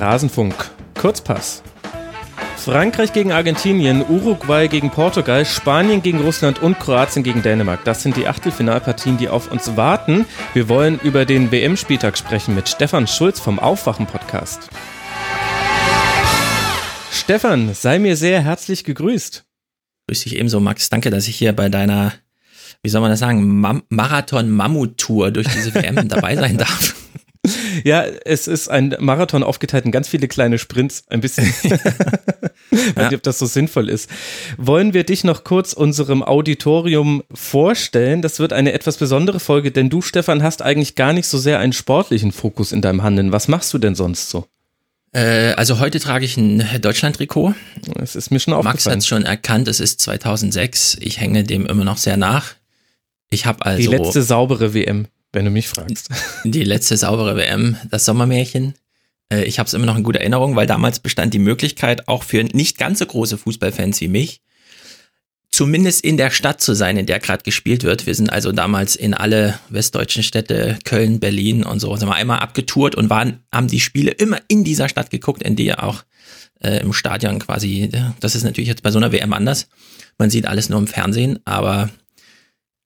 Rasenfunk. Kurzpass. Frankreich gegen Argentinien, Uruguay gegen Portugal, Spanien gegen Russland und Kroatien gegen Dänemark. Das sind die Achtelfinalpartien, die auf uns warten. Wir wollen über den WM-Spieltag sprechen mit Stefan Schulz vom Aufwachen-Podcast. Stefan, sei mir sehr herzlich gegrüßt. Grüß dich ebenso, Max. Danke, dass ich hier bei deiner, wie soll man das sagen, Marathon-Mammut-Tour durch diese WM dabei sein darf. Ja, es ist ein Marathon aufgeteilt in ganz viele kleine Sprints, ein bisschen. ich weiß nicht, ob das so sinnvoll ist. Wollen wir dich noch kurz unserem Auditorium vorstellen? Das wird eine etwas besondere Folge, denn du, Stefan, hast eigentlich gar nicht so sehr einen sportlichen Fokus in deinem Handeln. Was machst du denn sonst so? Äh, also heute trage ich ein Deutschland-Trikot. Das ist mir schon aufgefallen. Max hat schon erkannt, es ist 2006. Ich hänge dem immer noch sehr nach. Ich habe also die letzte saubere WM wenn du mich fragst. Die letzte saubere WM, das Sommermärchen. Äh, ich habe es immer noch in guter Erinnerung, weil damals bestand die Möglichkeit, auch für nicht ganz so große Fußballfans wie mich, zumindest in der Stadt zu sein, in der gerade gespielt wird. Wir sind also damals in alle westdeutschen Städte, Köln, Berlin und so, sind wir einmal abgetourt und waren, haben die Spiele immer in dieser Stadt geguckt, in ja auch äh, im Stadion quasi, das ist natürlich jetzt bei so einer WM anders. Man sieht alles nur im Fernsehen, aber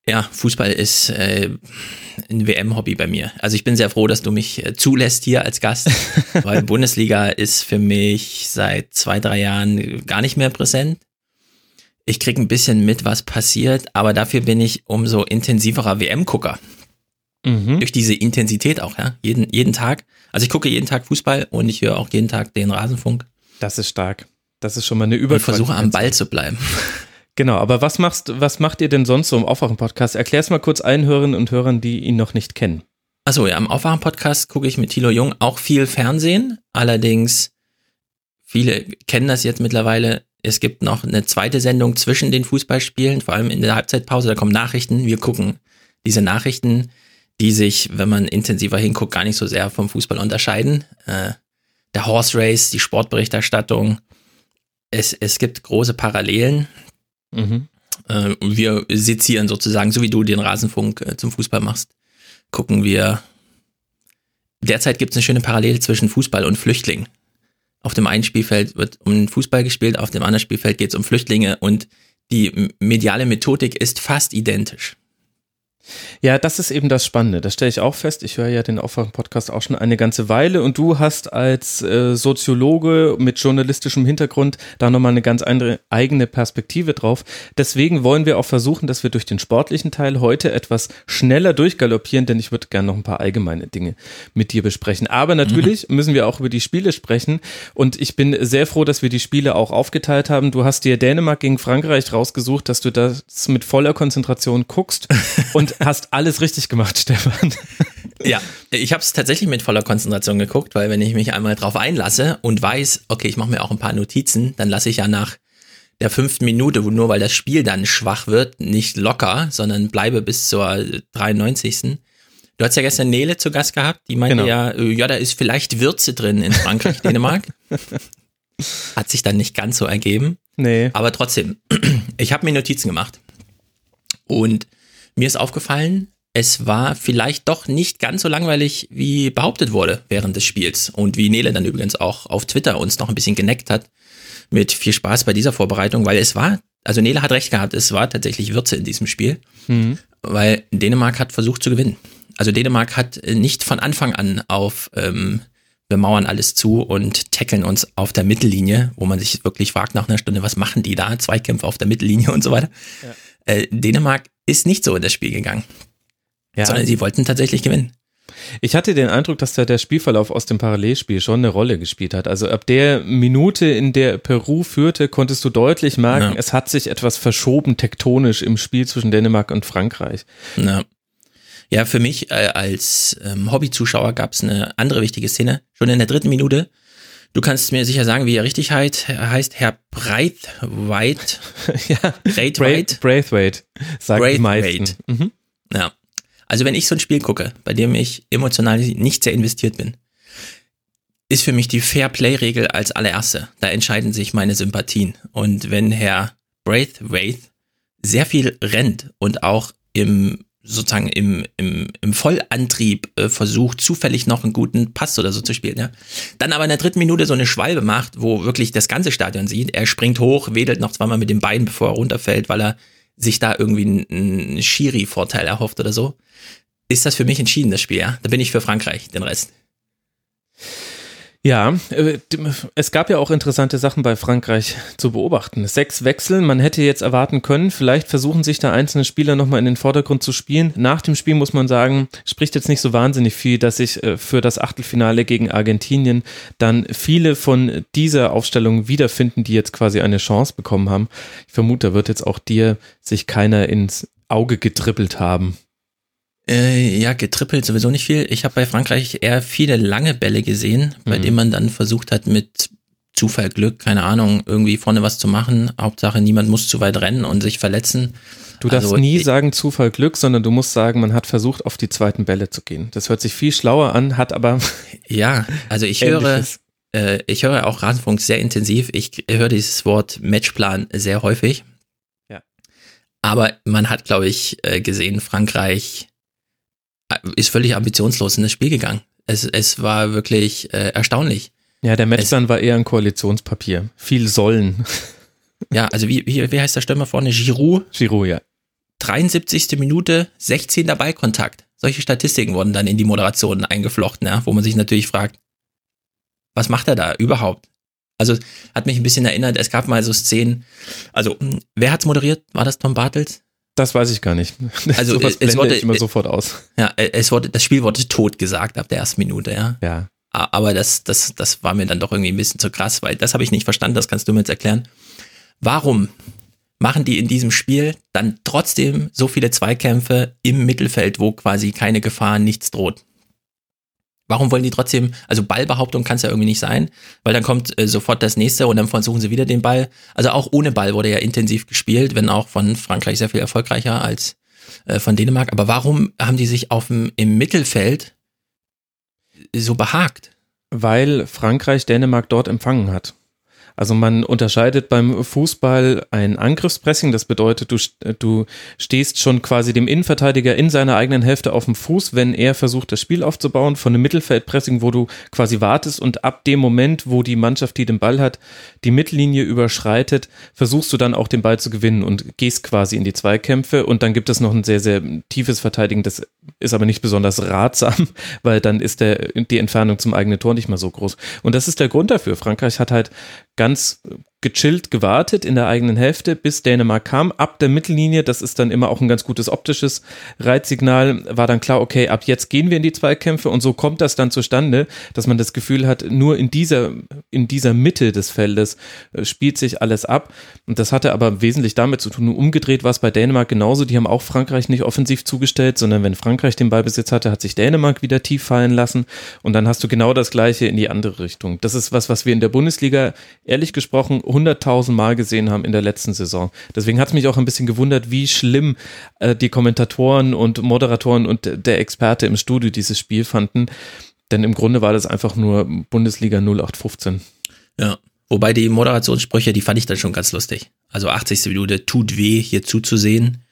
ja, Fußball ist äh, ein WM-Hobby bei mir. Also ich bin sehr froh, dass du mich äh, zulässt hier als Gast, weil Bundesliga ist für mich seit zwei, drei Jahren gar nicht mehr präsent. Ich krieg ein bisschen mit, was passiert, aber dafür bin ich umso intensiverer WM-Gucker. Mhm. Durch diese Intensität auch, ja. Jeden, jeden Tag. Also ich gucke jeden Tag Fußball und ich höre auch jeden Tag den Rasenfunk. Das ist stark. Das ist schon mal eine Überqualität. Und versuche am Ball zu bleiben. Genau, aber was machst, was macht ihr denn sonst so im Aufwachen-Podcast? Erklär's mal kurz allen Hörerinnen und Hörern, die ihn noch nicht kennen. Achso, ja, im Aufwachen-Podcast gucke ich mit Thilo Jung auch viel Fernsehen. Allerdings, viele kennen das jetzt mittlerweile. Es gibt noch eine zweite Sendung zwischen den Fußballspielen, vor allem in der Halbzeitpause, da kommen Nachrichten. Wir gucken diese Nachrichten, die sich, wenn man intensiver hinguckt, gar nicht so sehr vom Fußball unterscheiden. Äh, der Horse Race, die Sportberichterstattung. Es, es gibt große Parallelen. Mhm. Äh, wir sezieren sozusagen, so wie du den Rasenfunk äh, zum Fußball machst, gucken wir. Derzeit gibt es eine schöne Parallele zwischen Fußball und Flüchtling. Auf dem einen Spielfeld wird um Fußball gespielt, auf dem anderen Spielfeld geht es um Flüchtlinge und die mediale Methodik ist fast identisch. Ja, das ist eben das Spannende. Das stelle ich auch fest. Ich höre ja den Aufwachen-Podcast auch schon eine ganze Weile und du hast als äh, Soziologe mit journalistischem Hintergrund da nochmal eine ganz andere eigene Perspektive drauf. Deswegen wollen wir auch versuchen, dass wir durch den sportlichen Teil heute etwas schneller durchgaloppieren, denn ich würde gerne noch ein paar allgemeine Dinge mit dir besprechen. Aber natürlich mhm. müssen wir auch über die Spiele sprechen und ich bin sehr froh, dass wir die Spiele auch aufgeteilt haben. Du hast dir Dänemark gegen Frankreich rausgesucht, dass du das mit voller Konzentration guckst und hast alles richtig gemacht, Stefan. Ja, ich habe es tatsächlich mit voller Konzentration geguckt, weil wenn ich mich einmal drauf einlasse und weiß, okay, ich mache mir auch ein paar Notizen, dann lasse ich ja nach der fünften Minute, nur weil das Spiel dann schwach wird, nicht locker, sondern bleibe bis zur 93. Du hast ja gestern Nele zu Gast gehabt, die meinte genau. ja, äh, ja, da ist vielleicht Würze drin in Frankreich, Dänemark. Hat sich dann nicht ganz so ergeben. Nee. Aber trotzdem, ich habe mir Notizen gemacht. Und mir ist aufgefallen, es war vielleicht doch nicht ganz so langweilig, wie behauptet wurde während des Spiels. Und wie Nele dann übrigens auch auf Twitter uns noch ein bisschen geneckt hat. Mit viel Spaß bei dieser Vorbereitung, weil es war, also Nele hat recht gehabt, es war tatsächlich Würze in diesem Spiel. Mhm. Weil Dänemark hat versucht zu gewinnen. Also Dänemark hat nicht von Anfang an auf ähm, wir mauern alles zu und tackeln uns auf der Mittellinie, wo man sich wirklich fragt nach einer Stunde, was machen die da? Zweikämpfe auf der Mittellinie und so weiter. Ja. Äh, Dänemark ist nicht so in das Spiel gegangen. Ja. Sondern sie wollten tatsächlich gewinnen. Ich hatte den Eindruck, dass da der Spielverlauf aus dem Parallelspiel schon eine Rolle gespielt hat. Also ab der Minute, in der Peru führte, konntest du deutlich merken, ja. es hat sich etwas verschoben tektonisch im Spiel zwischen Dänemark und Frankreich. Ja, ja für mich äh, als ähm, Hobbyzuschauer gab es eine andere wichtige Szene. Schon in der dritten Minute Du kannst mir sicher sagen, wie er richtig heißt. Er heißt Herr Breithwaite. ja, Braithwaite. Braithwaite, sagt Braithwaite. Mhm. Ja. Also wenn ich so ein Spiel gucke, bei dem ich emotional nicht sehr investiert bin, ist für mich die Fair-Play-Regel als allererste. Da entscheiden sich meine Sympathien. Und wenn Herr Braithwaite sehr viel rennt und auch im sozusagen im, im, im Vollantrieb äh, versucht, zufällig noch einen guten Pass oder so zu spielen. Ja. Dann aber in der dritten Minute so eine Schwalbe macht, wo wirklich das ganze Stadion sieht. Er springt hoch, wedelt noch zweimal mit den Beinen, bevor er runterfällt, weil er sich da irgendwie einen Schiri-Vorteil erhofft oder so. Ist das für mich entschieden, das Spiel, ja? Da bin ich für Frankreich, den Rest. Ja, äh, es gab ja auch interessante Sachen bei Frankreich zu beobachten. Sechs Wechsel, man hätte jetzt erwarten können, vielleicht versuchen sich da einzelne Spieler nochmal in den Vordergrund zu spielen. Nach dem Spiel muss man sagen, spricht jetzt nicht so wahnsinnig viel, dass sich äh, für das Achtelfinale gegen Argentinien dann viele von dieser Aufstellung wiederfinden, die jetzt quasi eine Chance bekommen haben. Ich vermute, da wird jetzt auch dir sich keiner ins Auge getrippelt haben. Äh, ja, getrippelt sowieso nicht viel. Ich habe bei Frankreich eher viele lange Bälle gesehen, bei mhm. denen man dann versucht hat, mit Zufall, Glück, keine Ahnung, irgendwie vorne was zu machen. Hauptsache, niemand muss zu weit rennen und sich verletzen. Du darfst also, nie sagen Zufall, Glück, sondern du musst sagen, man hat versucht, auf die zweiten Bälle zu gehen. Das hört sich viel schlauer an, hat aber. Ja, also ich höre, äh, ich höre auch Rasenfunk sehr intensiv. Ich höre dieses Wort Matchplan sehr häufig. Ja. Aber man hat, glaube ich, äh, gesehen, Frankreich ist völlig ambitionslos in das Spiel gegangen. Es, es war wirklich äh, erstaunlich. Ja, der Matchplan war eher ein Koalitionspapier. Viel sollen. Ja, also wie, wie, wie heißt der Stürmer vorne? Giroud? Giroud, ja. 73. Minute, 16 Dabei-Kontakt. Solche Statistiken wurden dann in die Moderationen eingeflochten, ja, wo man sich natürlich fragt, was macht er da überhaupt? Also hat mich ein bisschen erinnert, es gab mal so Szenen, also wer hat's moderiert? War das Tom Bartels? Das weiß ich gar nicht. Also so es wurde immer sofort aus. Ja, es wurde das Spiel wurde tot gesagt ab der ersten Minute, ja. Ja. Aber das das das war mir dann doch irgendwie ein bisschen zu krass, weil das habe ich nicht verstanden, das kannst du mir jetzt erklären. Warum machen die in diesem Spiel dann trotzdem so viele Zweikämpfe im Mittelfeld, wo quasi keine Gefahr, nichts droht? Warum wollen die trotzdem, also Ballbehauptung kann es ja irgendwie nicht sein, weil dann kommt äh, sofort das nächste und dann versuchen sie wieder den Ball. Also auch ohne Ball wurde ja intensiv gespielt, wenn auch von Frankreich sehr viel erfolgreicher als äh, von Dänemark. Aber warum haben die sich auf im Mittelfeld so behagt? Weil Frankreich Dänemark dort empfangen hat. Also man unterscheidet beim Fußball ein Angriffspressing, das bedeutet, du, du stehst schon quasi dem Innenverteidiger in seiner eigenen Hälfte auf dem Fuß, wenn er versucht, das Spiel aufzubauen, von einem Mittelfeldpressing, wo du quasi wartest und ab dem Moment, wo die Mannschaft, die den Ball hat, die Mittellinie überschreitet, versuchst du dann auch den Ball zu gewinnen und gehst quasi in die Zweikämpfe und dann gibt es noch ein sehr, sehr tiefes Verteidigen, das ist aber nicht besonders ratsam, weil dann ist der, die Entfernung zum eigenen Tor nicht mal so groß. Und das ist der Grund dafür. Frankreich hat halt ganz gechillt gewartet in der eigenen Hälfte, bis Dänemark kam. Ab der Mittellinie, das ist dann immer auch ein ganz gutes optisches Reizsignal, war dann klar, okay, ab jetzt gehen wir in die Zweikämpfe und so kommt das dann zustande, dass man das Gefühl hat, nur in dieser, in dieser Mitte des Feldes äh, spielt sich alles ab. Und das hatte aber wesentlich damit zu tun. Umgedreht war es bei Dänemark genauso. Die haben auch Frankreich nicht offensiv zugestellt, sondern wenn Frankreich den Ballbesitz hatte, hat sich Dänemark wieder tief fallen lassen. Und dann hast du genau das Gleiche in die andere Richtung. Das ist was, was wir in der Bundesliga ehrlich gesprochen 100.000 Mal gesehen haben in der letzten Saison. Deswegen hat es mich auch ein bisschen gewundert, wie schlimm äh, die Kommentatoren und Moderatoren und der Experte im Studio dieses Spiel fanden. Denn im Grunde war das einfach nur Bundesliga 0815. Ja. Wobei die Moderationssprüche, die fand ich dann schon ganz lustig. Also 80. Minute tut weh, hier zuzusehen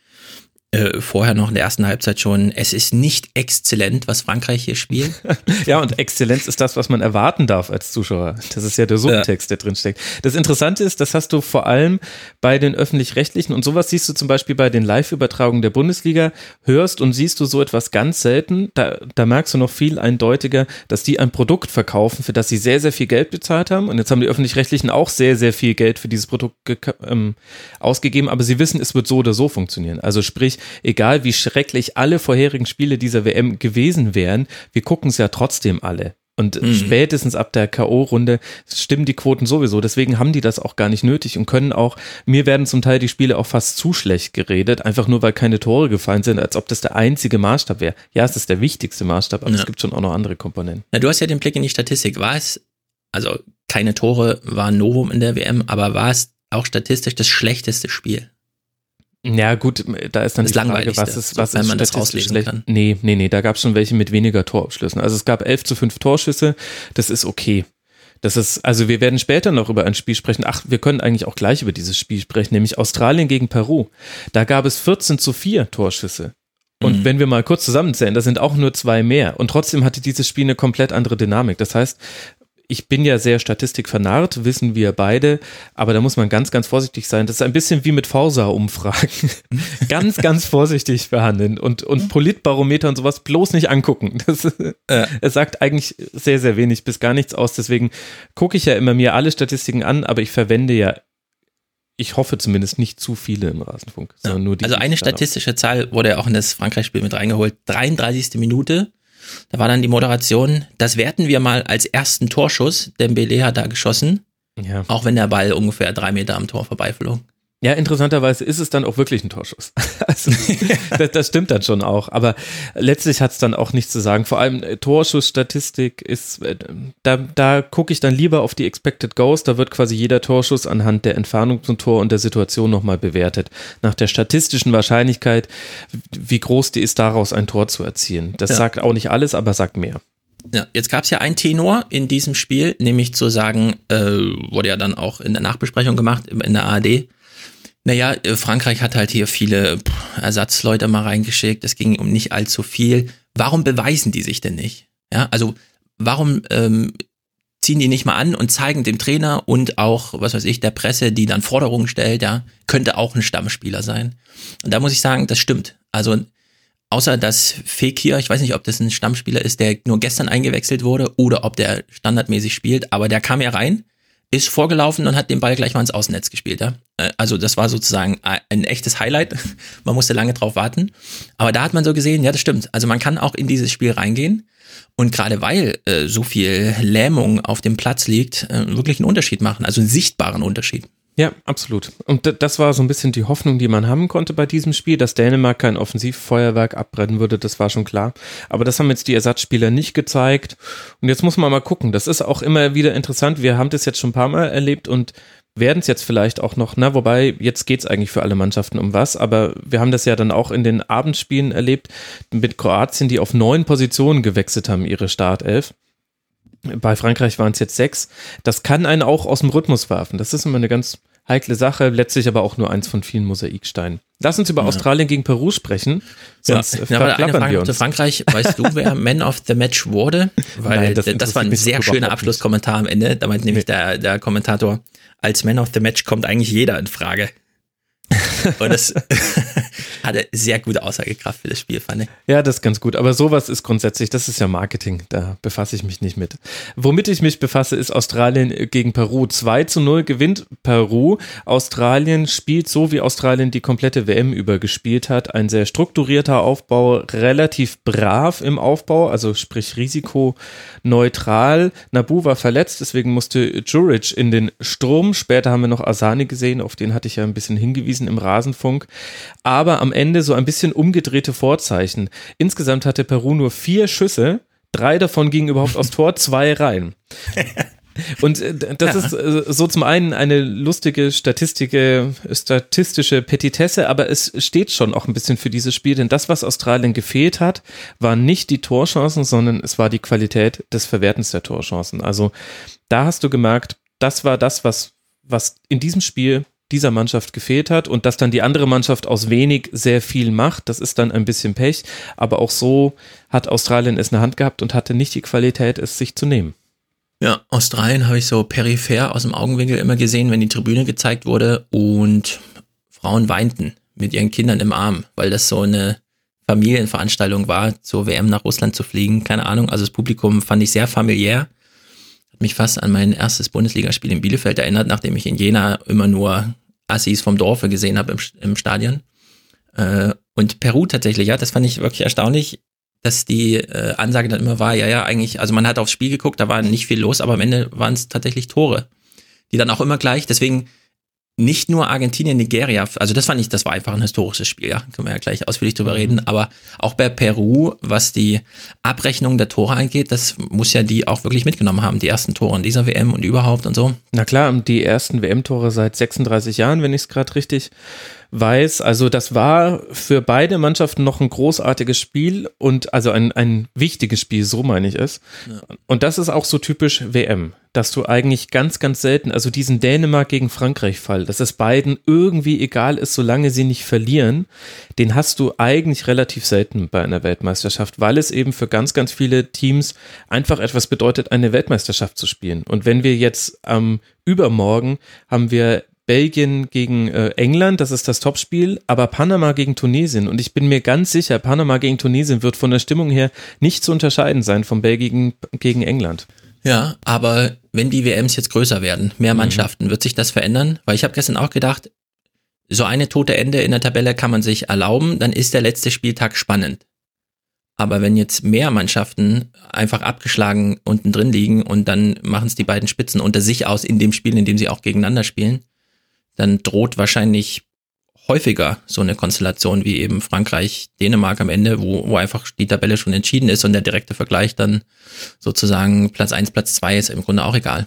äh, vorher noch in der ersten Halbzeit schon, es ist nicht exzellent, was Frankreich hier spielt. ja, und Exzellenz ist das, was man erwarten darf als Zuschauer. Das ist ja der Subtext, der drin steckt. Das Interessante ist, das hast du vor allem bei den öffentlich-rechtlichen und sowas siehst du zum Beispiel bei den Live-Übertragungen der Bundesliga, hörst und siehst du so etwas ganz selten. Da, da merkst du noch viel eindeutiger, dass die ein Produkt verkaufen, für das sie sehr, sehr viel Geld bezahlt haben. Und jetzt haben die öffentlich-rechtlichen auch sehr, sehr viel Geld für dieses Produkt ähm, ausgegeben, aber sie wissen, es wird so oder so funktionieren. Also sprich, egal wie schrecklich alle vorherigen Spiele dieser WM gewesen wären, wir gucken es ja trotzdem alle. Und mhm. spätestens ab der K.O.-Runde stimmen die Quoten sowieso. Deswegen haben die das auch gar nicht nötig und können auch, mir werden zum Teil die Spiele auch fast zu schlecht geredet, einfach nur weil keine Tore gefallen sind, als ob das der einzige Maßstab wäre. Ja, es ist der wichtigste Maßstab, aber ja. es gibt schon auch noch andere Komponenten. Na, du hast ja den Blick in die Statistik. War es, also keine Tore war Novum in der WM, aber war es auch statistisch das schlechteste Spiel? Ja, gut, da ist dann das die Frage, was ist, was wenn ist man das rauslesen schlecht? kann. Nee, nee, nee, da gab es schon welche mit weniger Torabschlüssen. Also es gab 11 zu 5 Torschüsse, das ist okay. Das ist, also wir werden später noch über ein Spiel sprechen. Ach, wir können eigentlich auch gleich über dieses Spiel sprechen, nämlich Australien gegen Peru. Da gab es 14 zu 4 Torschüsse. Und mhm. wenn wir mal kurz zusammenzählen, das sind auch nur zwei mehr. Und trotzdem hatte dieses Spiel eine komplett andere Dynamik. Das heißt, ich bin ja sehr statistikvernarrt, wissen wir beide, aber da muss man ganz, ganz vorsichtig sein. Das ist ein bisschen wie mit Forsa-Umfragen. ganz, ganz vorsichtig behandeln und, und Politbarometer und sowas bloß nicht angucken. Das, äh. Es sagt eigentlich sehr, sehr wenig bis gar nichts aus. Deswegen gucke ich ja immer mir alle Statistiken an, aber ich verwende ja ich hoffe zumindest nicht zu viele im Rasenfunk. Ja. nur die, also eine statistische Zahl wurde ja auch in das Frankreich-Spiel mit reingeholt. 33. Minute da war dann die Moderation, das werten wir mal als ersten Torschuss. Dembele hat da geschossen. Ja. Auch wenn der Ball ungefähr drei Meter am Tor vorbeiflog. Ja, interessanterweise ist es dann auch wirklich ein Torschuss. Also, das, das, stimmt dann schon auch. Aber letztlich hat es dann auch nichts zu sagen. Vor allem äh, Torschussstatistik ist, äh, da, da gucke ich dann lieber auf die Expected Goals. Da wird quasi jeder Torschuss anhand der Entfernung zum Tor und der Situation nochmal bewertet. Nach der statistischen Wahrscheinlichkeit, wie groß die ist, daraus ein Tor zu erzielen. Das ja. sagt auch nicht alles, aber sagt mehr. Ja, jetzt gab es ja ein Tenor in diesem Spiel, nämlich zu sagen, äh, wurde ja dann auch in der Nachbesprechung gemacht in der ARD naja, äh, Frankreich hat halt hier viele Ersatzleute mal reingeschickt. Es ging um nicht allzu viel. Warum beweisen die sich denn nicht? Ja, also warum ähm, ziehen die nicht mal an und zeigen dem Trainer und auch, was weiß ich, der Presse, die dann Forderungen stellt, ja, könnte auch ein Stammspieler sein. Und da muss ich sagen, das stimmt. Also außer dass Fekir, ich weiß nicht, ob das ein Stammspieler ist, der nur gestern eingewechselt wurde oder ob der standardmäßig spielt, aber der kam ja rein ist vorgelaufen und hat den Ball gleich mal ins Außennetz gespielt. Ja? Äh, also das war sozusagen ein echtes Highlight. Man musste lange drauf warten. Aber da hat man so gesehen, ja, das stimmt. Also man kann auch in dieses Spiel reingehen und gerade weil äh, so viel Lähmung auf dem Platz liegt, äh, wirklich einen Unterschied machen. Also einen sichtbaren Unterschied. Ja, absolut. Und das war so ein bisschen die Hoffnung, die man haben konnte bei diesem Spiel, dass Dänemark kein Offensivfeuerwerk abbrennen würde, das war schon klar. Aber das haben jetzt die Ersatzspieler nicht gezeigt. Und jetzt muss man mal gucken. Das ist auch immer wieder interessant. Wir haben das jetzt schon ein paar Mal erlebt und werden es jetzt vielleicht auch noch, na, wobei jetzt geht es eigentlich für alle Mannschaften um was, aber wir haben das ja dann auch in den Abendspielen erlebt mit Kroatien, die auf neun Positionen gewechselt haben, ihre Startelf. Bei Frankreich waren es jetzt sechs. Das kann einen auch aus dem Rhythmus werfen. Das ist immer eine ganz heikle Sache, letztlich aber auch nur eins von vielen Mosaiksteinen. Lass uns über ja. Australien gegen Peru sprechen, sonst ja. Ja, eine Frage wir uns. Frankreich, weißt du, wer Man of the Match wurde? Weil Nein, das, das war ein sehr schöner Abschlusskommentar am Ende. Da meint nämlich der, der Kommentator, als Man of the Match kommt eigentlich jeder in Frage. Und das hatte sehr gute Aussagekraft für das Spiel, fand ich. Ja, das ist ganz gut. Aber sowas ist grundsätzlich, das ist ja Marketing. Da befasse ich mich nicht mit. Womit ich mich befasse, ist Australien gegen Peru. 2 zu 0 gewinnt Peru. Australien spielt so, wie Australien die komplette WM über gespielt hat. Ein sehr strukturierter Aufbau, relativ brav im Aufbau, also sprich risikoneutral. Nabu war verletzt, deswegen musste Juric in den Sturm. Später haben wir noch Asani gesehen, auf den hatte ich ja ein bisschen hingewiesen im Rasenfunk. Aber am Ende so ein bisschen umgedrehte Vorzeichen. Insgesamt hatte Peru nur vier Schüsse, drei davon gingen überhaupt aus Tor, zwei rein. Und äh, das ist äh, so zum einen eine lustige statistische, statistische Petitesse, aber es steht schon auch ein bisschen für dieses Spiel, denn das, was Australien gefehlt hat, waren nicht die Torchancen, sondern es war die Qualität des Verwertens der Torchancen. Also da hast du gemerkt, das war das, was, was in diesem Spiel dieser Mannschaft gefehlt hat und dass dann die andere Mannschaft aus wenig sehr viel macht, das ist dann ein bisschen Pech. Aber auch so hat Australien es in der Hand gehabt und hatte nicht die Qualität, es sich zu nehmen. Ja, Australien habe ich so peripher aus dem Augenwinkel immer gesehen, wenn die Tribüne gezeigt wurde und Frauen weinten mit ihren Kindern im Arm, weil das so eine Familienveranstaltung war, zur WM nach Russland zu fliegen. Keine Ahnung. Also das Publikum fand ich sehr familiär. Hat mich fast an mein erstes Bundesligaspiel in Bielefeld erinnert, nachdem ich in Jena immer nur Assis vom Dorfe gesehen habe im, im Stadion. Äh, und Peru tatsächlich, ja, das fand ich wirklich erstaunlich, dass die äh, Ansage dann immer war, ja, ja, eigentlich, also man hat aufs Spiel geguckt, da war nicht viel los, aber am Ende waren es tatsächlich Tore, die dann auch immer gleich, deswegen nicht nur Argentinien, Nigeria, also das fand ich, das war einfach ein historisches Spiel, ja, können wir ja gleich ausführlich drüber reden, mhm. aber auch bei Peru, was die Abrechnung der Tore angeht, das muss ja die auch wirklich mitgenommen haben, die ersten Tore in dieser WM und überhaupt und so. Na klar, die ersten WM-Tore seit 36 Jahren, wenn ich es gerade richtig weiß, also das war für beide Mannschaften noch ein großartiges Spiel und also ein, ein wichtiges Spiel, so meine ich es. Ja. Und das ist auch so typisch WM, dass du eigentlich ganz, ganz selten, also diesen Dänemark gegen Frankreich-Fall, dass es beiden irgendwie egal ist, solange sie nicht verlieren, den hast du eigentlich relativ selten bei einer Weltmeisterschaft, weil es eben für ganz, ganz viele Teams einfach etwas bedeutet, eine Weltmeisterschaft zu spielen. Und wenn wir jetzt am Übermorgen haben wir Belgien gegen äh, England, das ist das Topspiel, aber Panama gegen Tunesien. Und ich bin mir ganz sicher, Panama gegen Tunesien wird von der Stimmung her nicht zu unterscheiden sein von Belgien gegen England. Ja, aber wenn die WMs jetzt größer werden, mehr mhm. Mannschaften, mhm. wird sich das verändern? Weil ich habe gestern auch gedacht, so eine tote Ende in der Tabelle kann man sich erlauben, dann ist der letzte Spieltag spannend. Aber wenn jetzt mehr Mannschaften einfach abgeschlagen unten drin liegen und dann machen es die beiden Spitzen unter sich aus in dem Spiel, in dem sie auch gegeneinander spielen, dann droht wahrscheinlich häufiger so eine Konstellation wie eben Frankreich, Dänemark am Ende, wo, wo einfach die Tabelle schon entschieden ist und der direkte Vergleich dann sozusagen Platz eins, Platz zwei ist im Grunde auch egal.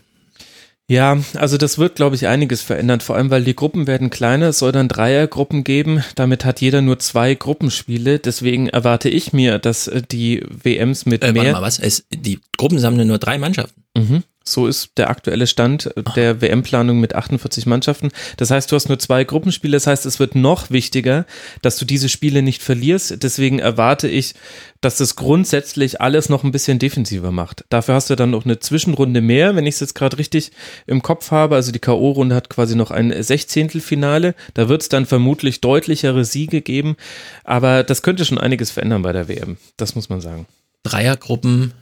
Ja, also das wird, glaube ich, einiges verändern, vor allem weil die Gruppen werden kleiner, es soll dann Dreiergruppen geben, damit hat jeder nur zwei Gruppenspiele, deswegen erwarte ich mir, dass äh, die WMs mit äh, mehr... Warte mal, was? Es, die Gruppen sammeln nur drei Mannschaften. Mhm. So ist der aktuelle Stand der WM-Planung mit 48 Mannschaften. Das heißt, du hast nur zwei Gruppenspiele. Das heißt, es wird noch wichtiger, dass du diese Spiele nicht verlierst. Deswegen erwarte ich, dass das grundsätzlich alles noch ein bisschen defensiver macht. Dafür hast du dann noch eine Zwischenrunde mehr, wenn ich es jetzt gerade richtig im Kopf habe. Also die K.O.-Runde hat quasi noch ein Sechzehntelfinale. Da wird es dann vermutlich deutlichere Siege geben. Aber das könnte schon einiges verändern bei der WM. Das muss man sagen. Dreiergruppen,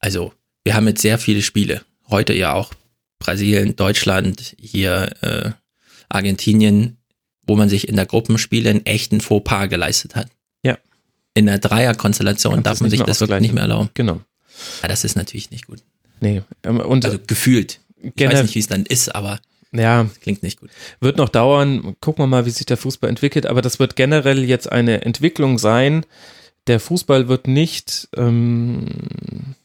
also wir haben jetzt sehr viele Spiele heute ja auch Brasilien, Deutschland, hier äh, Argentinien, wo man sich in der Gruppenspiele einen echten Fauxpas geleistet hat. Ja. In der Dreierkonstellation darf man sich das wirklich nicht mehr erlauben. Genau. Ja, das ist natürlich nicht gut. Nee. Ähm, und also gefühlt. Ich weiß nicht, wie es dann ist, aber ja, klingt nicht gut. Wird noch dauern. Gucken wir mal, wie sich der Fußball entwickelt. Aber das wird generell jetzt eine Entwicklung sein. Der Fußball wird nicht ähm,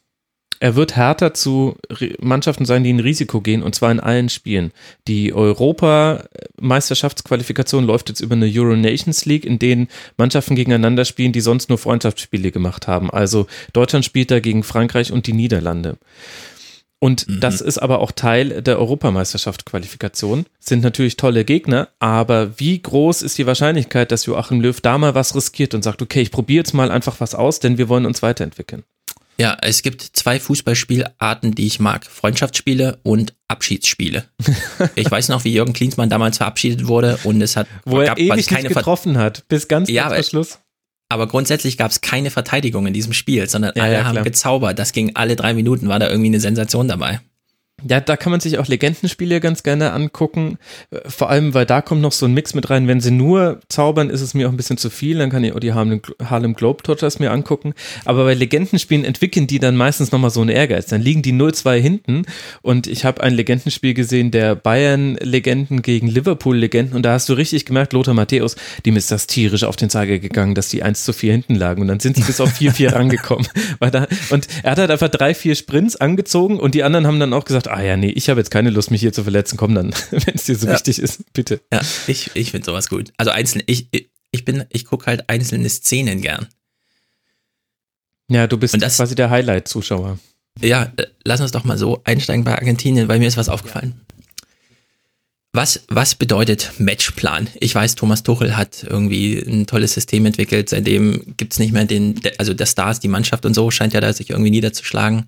er wird härter zu Mannschaften sein, die ein Risiko gehen, und zwar in allen Spielen. Die Europameisterschaftsqualifikation läuft jetzt über eine Euro Nations League, in denen Mannschaften gegeneinander spielen, die sonst nur Freundschaftsspiele gemacht haben. Also Deutschland spielt da gegen Frankreich und die Niederlande. Und mhm. das ist aber auch Teil der Europameisterschaftsqualifikation. Sind natürlich tolle Gegner, aber wie groß ist die Wahrscheinlichkeit, dass Joachim Löw da mal was riskiert und sagt, okay, ich probiere jetzt mal einfach was aus, denn wir wollen uns weiterentwickeln? Ja, es gibt zwei Fußballspielarten, die ich mag. Freundschaftsspiele und Abschiedsspiele. ich weiß noch, wie Jürgen Klinsmann damals verabschiedet wurde und es hat Wo er ewig keine nicht getroffen hat, bis ganz ja, zum Schluss. Aber grundsätzlich gab es keine Verteidigung in diesem Spiel, sondern ja, alle ja, haben gezaubert. Das ging alle drei Minuten, war da irgendwie eine Sensation dabei. Ja, da kann man sich auch Legendenspiele ganz gerne angucken. Vor allem, weil da kommt noch so ein Mix mit rein. Wenn sie nur zaubern, ist es mir auch ein bisschen zu viel. Dann kann ich auch die Harlem, Harlem Globetrotters mir angucken. Aber bei Legendenspielen entwickeln die dann meistens nochmal so einen Ehrgeiz. Dann liegen die 0-2 hinten. Und ich habe ein Legendenspiel gesehen, der Bayern-Legenden gegen Liverpool-Legenden. Und da hast du richtig gemerkt, Lothar Matthäus, dem ist das tierisch auf den Zeiger gegangen, dass die 1 zu 4 hinten lagen. Und dann sind sie bis auf 4-4 rangekommen. und er hat halt einfach drei, vier Sprints angezogen und die anderen haben dann auch gesagt, ah ja, nee, ich habe jetzt keine Lust, mich hier zu verletzen. Komm dann, wenn es dir so ja. wichtig ist, bitte. Ja, ich, ich finde sowas gut. Also einzeln, ich, ich bin, ich gucke halt einzelne Szenen gern. Ja, du bist das, quasi der Highlight-Zuschauer. Ja, äh, lass uns doch mal so einsteigen bei Argentinien, weil mir ist was aufgefallen. Was, was bedeutet Matchplan? Ich weiß, Thomas Tuchel hat irgendwie ein tolles System entwickelt. Seitdem gibt es nicht mehr den, also der Stars, die Mannschaft und so scheint ja da sich irgendwie niederzuschlagen.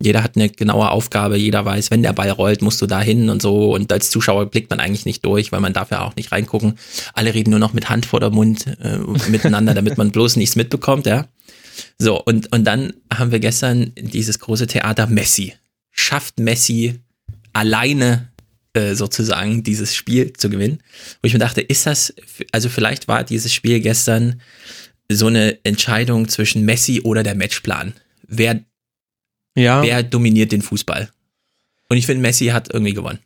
Jeder hat eine genaue Aufgabe, jeder weiß, wenn der Ball rollt, musst du da hin und so. Und als Zuschauer blickt man eigentlich nicht durch, weil man darf ja auch nicht reingucken. Alle reden nur noch mit Hand vor der Mund äh, miteinander, damit man bloß nichts mitbekommt, ja. So, und, und dann haben wir gestern dieses große Theater Messi. Schafft Messi alleine äh, sozusagen dieses Spiel zu gewinnen? Wo ich mir dachte, ist das, also vielleicht war dieses Spiel gestern so eine Entscheidung zwischen Messi oder der Matchplan. Wer ja. Wer dominiert den Fußball? Und ich finde, Messi hat irgendwie gewonnen.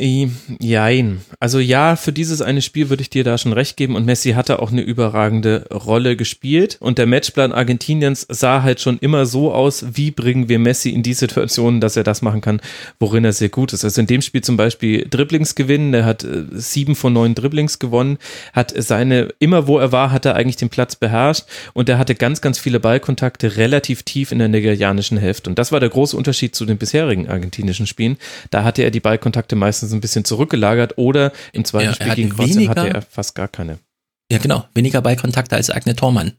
Jein. Also ja, für dieses eine Spiel würde ich dir da schon recht geben und Messi hatte auch eine überragende Rolle gespielt und der Matchplan Argentiniens sah halt schon immer so aus, wie bringen wir Messi in die Situation, dass er das machen kann, worin er sehr gut ist. Also in dem Spiel zum Beispiel Dribblings gewinnen, der hat äh, sieben von neun Dribblings gewonnen, hat seine, immer wo er war, hat er eigentlich den Platz beherrscht und er hatte ganz, ganz viele Ballkontakte relativ tief in der nigerianischen Hälfte und das war der große Unterschied zu den bisherigen argentinischen Spielen. Da hatte er die Ballkontakte meistens ein bisschen zurückgelagert oder im zweiten ja, Spiel gegen Kroatien hatte er fast gar keine. Ja, genau. Weniger Ballkontakte als Agne Tormann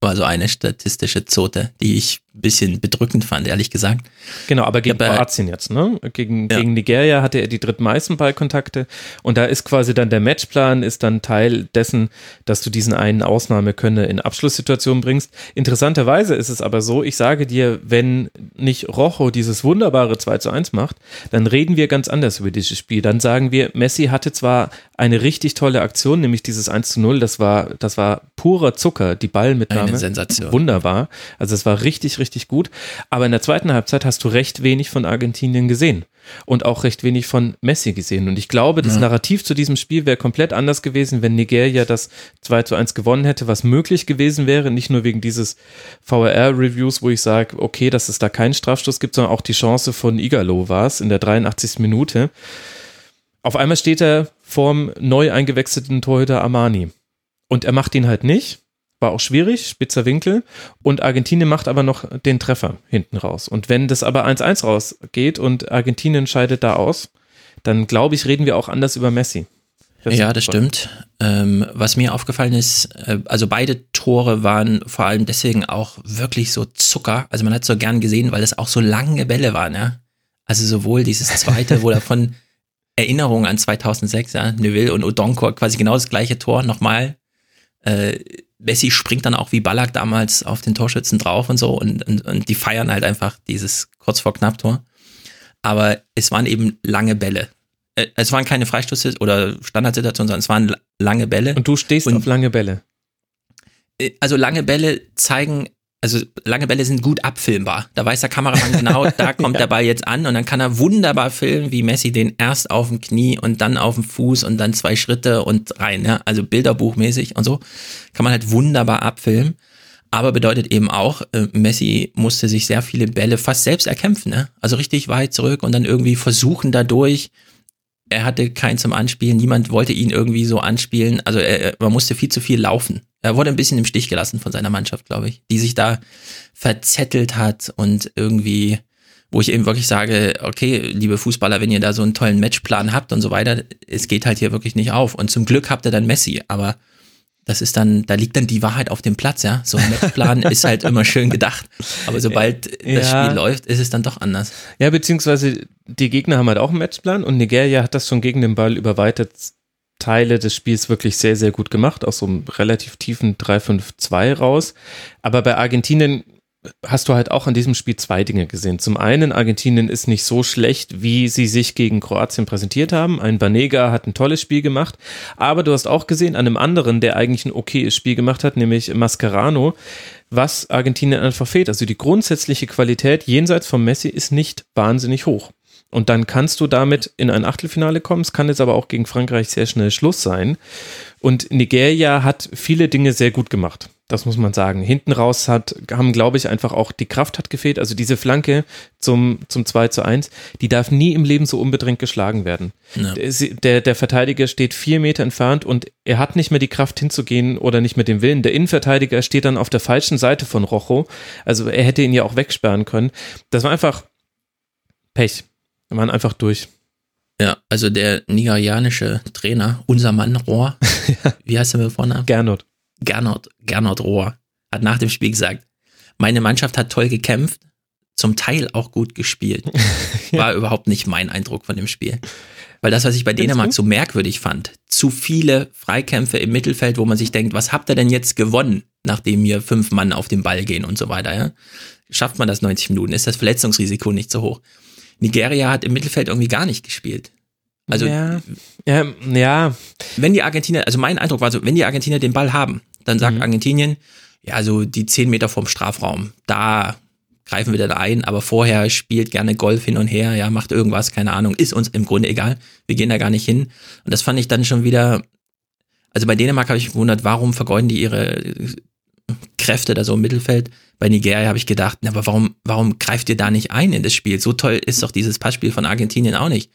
war so eine statistische Zote, die ich bisschen bedrückend fand, ehrlich gesagt. Genau, aber gegen ja, Kroatien jetzt, ne? Gegen, ja. gegen Nigeria hatte er die drittmeisten Ballkontakte und da ist quasi dann der Matchplan, ist dann Teil dessen, dass du diesen einen Ausnahmekönner in Abschlusssituationen bringst. Interessanterweise ist es aber so, ich sage dir, wenn nicht Rojo dieses wunderbare 2 zu 1 macht, dann reden wir ganz anders über dieses Spiel. Dann sagen wir, Messi hatte zwar eine richtig tolle Aktion, nämlich dieses 1 zu 0, das war, das war purer Zucker, die Ballmitnahme eine Sensation. Wunderbar. Also es war richtig, richtig gut. Aber in der zweiten Halbzeit hast du recht wenig von Argentinien gesehen und auch recht wenig von Messi gesehen. Und ich glaube, das ja. Narrativ zu diesem Spiel wäre komplett anders gewesen, wenn Nigeria das 2 zu 1 gewonnen hätte, was möglich gewesen wäre. Nicht nur wegen dieses VRR-Reviews, wo ich sage, okay, dass es da keinen Strafstoß gibt, sondern auch die Chance von Igalo war es in der 83. Minute. Auf einmal steht er vorm neu eingewechselten Torhüter Armani. Und er macht ihn halt nicht war auch schwierig, spitzer Winkel. Und Argentinien macht aber noch den Treffer hinten raus. Und wenn das aber 1-1 rausgeht und Argentinien scheidet da aus, dann glaube ich, reden wir auch anders über Messi. Das ja, das stimmt. Ähm, was mir aufgefallen ist, äh, also beide Tore waren vor allem deswegen auch wirklich so Zucker. Also man hat es so gern gesehen, weil das auch so lange Bälle waren, ja. Also sowohl dieses zweite, wo er von Erinnerung an 2006, ja, Neville und Odonkor quasi genau das gleiche Tor nochmal äh, Messi springt dann auch wie Ballack damals auf den Torschützen drauf und so und, und, und die feiern halt einfach dieses kurz vor Knapptor. Aber es waren eben lange Bälle. Äh, es waren keine Freistoße oder Standardsituationen, sondern es waren lange Bälle. Und du stehst und, auf lange Bälle. Äh, also lange Bälle zeigen also lange Bälle sind gut abfilmbar. Da weiß der Kameramann genau, da kommt ja. der Ball jetzt an und dann kann er wunderbar filmen, wie Messi den erst auf dem Knie und dann auf dem Fuß und dann zwei Schritte und rein, ja, also Bilderbuchmäßig und so. Kann man halt wunderbar abfilmen. Aber bedeutet eben auch, äh, Messi musste sich sehr viele Bälle fast selbst erkämpfen, ne? Also richtig weit zurück und dann irgendwie versuchen dadurch. Er hatte keinen zum Anspielen, niemand wollte ihn irgendwie so anspielen. Also er, man musste viel zu viel laufen. Er wurde ein bisschen im Stich gelassen von seiner Mannschaft, glaube ich, die sich da verzettelt hat und irgendwie, wo ich eben wirklich sage, okay, liebe Fußballer, wenn ihr da so einen tollen Matchplan habt und so weiter, es geht halt hier wirklich nicht auf. Und zum Glück habt ihr dann Messi, aber das ist dann, da liegt dann die Wahrheit auf dem Platz, ja. So ein Matchplan ist halt immer schön gedacht. Aber sobald ja. das Spiel läuft, ist es dann doch anders. Ja, beziehungsweise die Gegner haben halt auch einen Matchplan und Nigeria hat das schon gegen den Ball über weite Teile des Spiels wirklich sehr, sehr gut gemacht, aus so einem relativ tiefen 3-5-2 raus. Aber bei Argentinien hast du halt auch an diesem Spiel zwei Dinge gesehen. Zum einen, Argentinien ist nicht so schlecht, wie sie sich gegen Kroatien präsentiert haben. Ein Banega hat ein tolles Spiel gemacht, aber du hast auch gesehen an einem anderen, der eigentlich ein okayes Spiel gemacht hat, nämlich Mascherano, was Argentinien einfach fehlt. Also die grundsätzliche Qualität jenseits von Messi ist nicht wahnsinnig hoch. Und dann kannst du damit in ein Achtelfinale kommen. Es kann jetzt aber auch gegen Frankreich sehr schnell Schluss sein. Und Nigeria hat viele Dinge sehr gut gemacht. Das muss man sagen. Hinten raus hat, haben, glaube ich, einfach auch die Kraft hat gefehlt. Also diese Flanke zum, zum 2 zu 1, die darf nie im Leben so unbedingt geschlagen werden. Ja. Der, der Verteidiger steht vier Meter entfernt und er hat nicht mehr die Kraft hinzugehen oder nicht mehr den Willen. Der Innenverteidiger steht dann auf der falschen Seite von Rojo. Also er hätte ihn ja auch wegsperren können. Das war einfach Pech. Wir waren einfach durch. Ja, also der nigerianische Trainer, unser Mann Rohr, ja. wie heißt er mit Vornamen? Gernot. Gernot, Gernot Rohr, hat nach dem Spiel gesagt, meine Mannschaft hat toll gekämpft, zum Teil auch gut gespielt. War ja. überhaupt nicht mein Eindruck von dem Spiel. Weil das, was ich bei Dänemark so merkwürdig fand, zu viele Freikämpfe im Mittelfeld, wo man sich denkt, was habt ihr denn jetzt gewonnen, nachdem hier fünf Mann auf den Ball gehen und so weiter, ja? Schafft man das 90 Minuten? Ist das Verletzungsrisiko nicht so hoch? Nigeria hat im Mittelfeld irgendwie gar nicht gespielt. Also, ja, ja, ja. Wenn die Argentinier, also mein Eindruck war so, wenn die Argentinier den Ball haben, dann sagt mhm. Argentinien, ja, so die zehn Meter vom Strafraum, da, greifen wir dann ein, aber vorher spielt gerne Golf hin und her, ja, macht irgendwas, keine Ahnung, ist uns im Grunde egal. Wir gehen da gar nicht hin. Und das fand ich dann schon wieder, also bei Dänemark habe ich gewundert, warum vergeuden die ihre Kräfte da so im Mittelfeld. Bei Nigeria habe ich gedacht, aber warum, warum greift ihr da nicht ein in das Spiel? So toll ist doch dieses Passspiel von Argentinien auch nicht.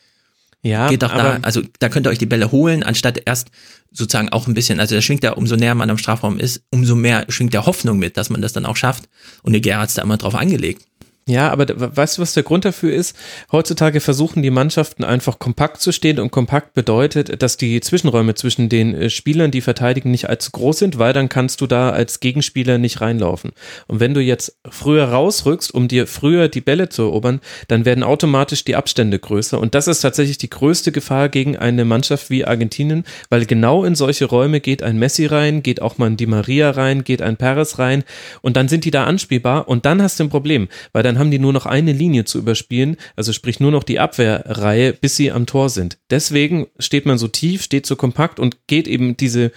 Ja, geht doch da, also da könnt ihr euch die Bälle holen, anstatt erst sozusagen auch ein bisschen, also da schwingt ja, umso näher man am Strafraum ist, umso mehr schwingt der Hoffnung mit, dass man das dann auch schafft. Und Nigeria hat es da immer drauf angelegt. Ja, aber weißt du, was der Grund dafür ist? Heutzutage versuchen die Mannschaften einfach kompakt zu stehen und kompakt bedeutet, dass die Zwischenräume zwischen den äh, Spielern, die verteidigen, nicht allzu groß sind, weil dann kannst du da als Gegenspieler nicht reinlaufen. Und wenn du jetzt früher rausrückst, um dir früher die Bälle zu erobern, dann werden automatisch die Abstände größer. Und das ist tatsächlich die größte Gefahr gegen eine Mannschaft wie Argentinien, weil genau in solche Räume geht ein Messi rein, geht auch mal ein Di Maria rein, geht ein Perez rein und dann sind die da anspielbar und dann hast du ein Problem, weil dann dann haben die nur noch eine Linie zu überspielen, also sprich nur noch die Abwehrreihe, bis sie am Tor sind. Deswegen steht man so tief, steht so kompakt und geht eben diese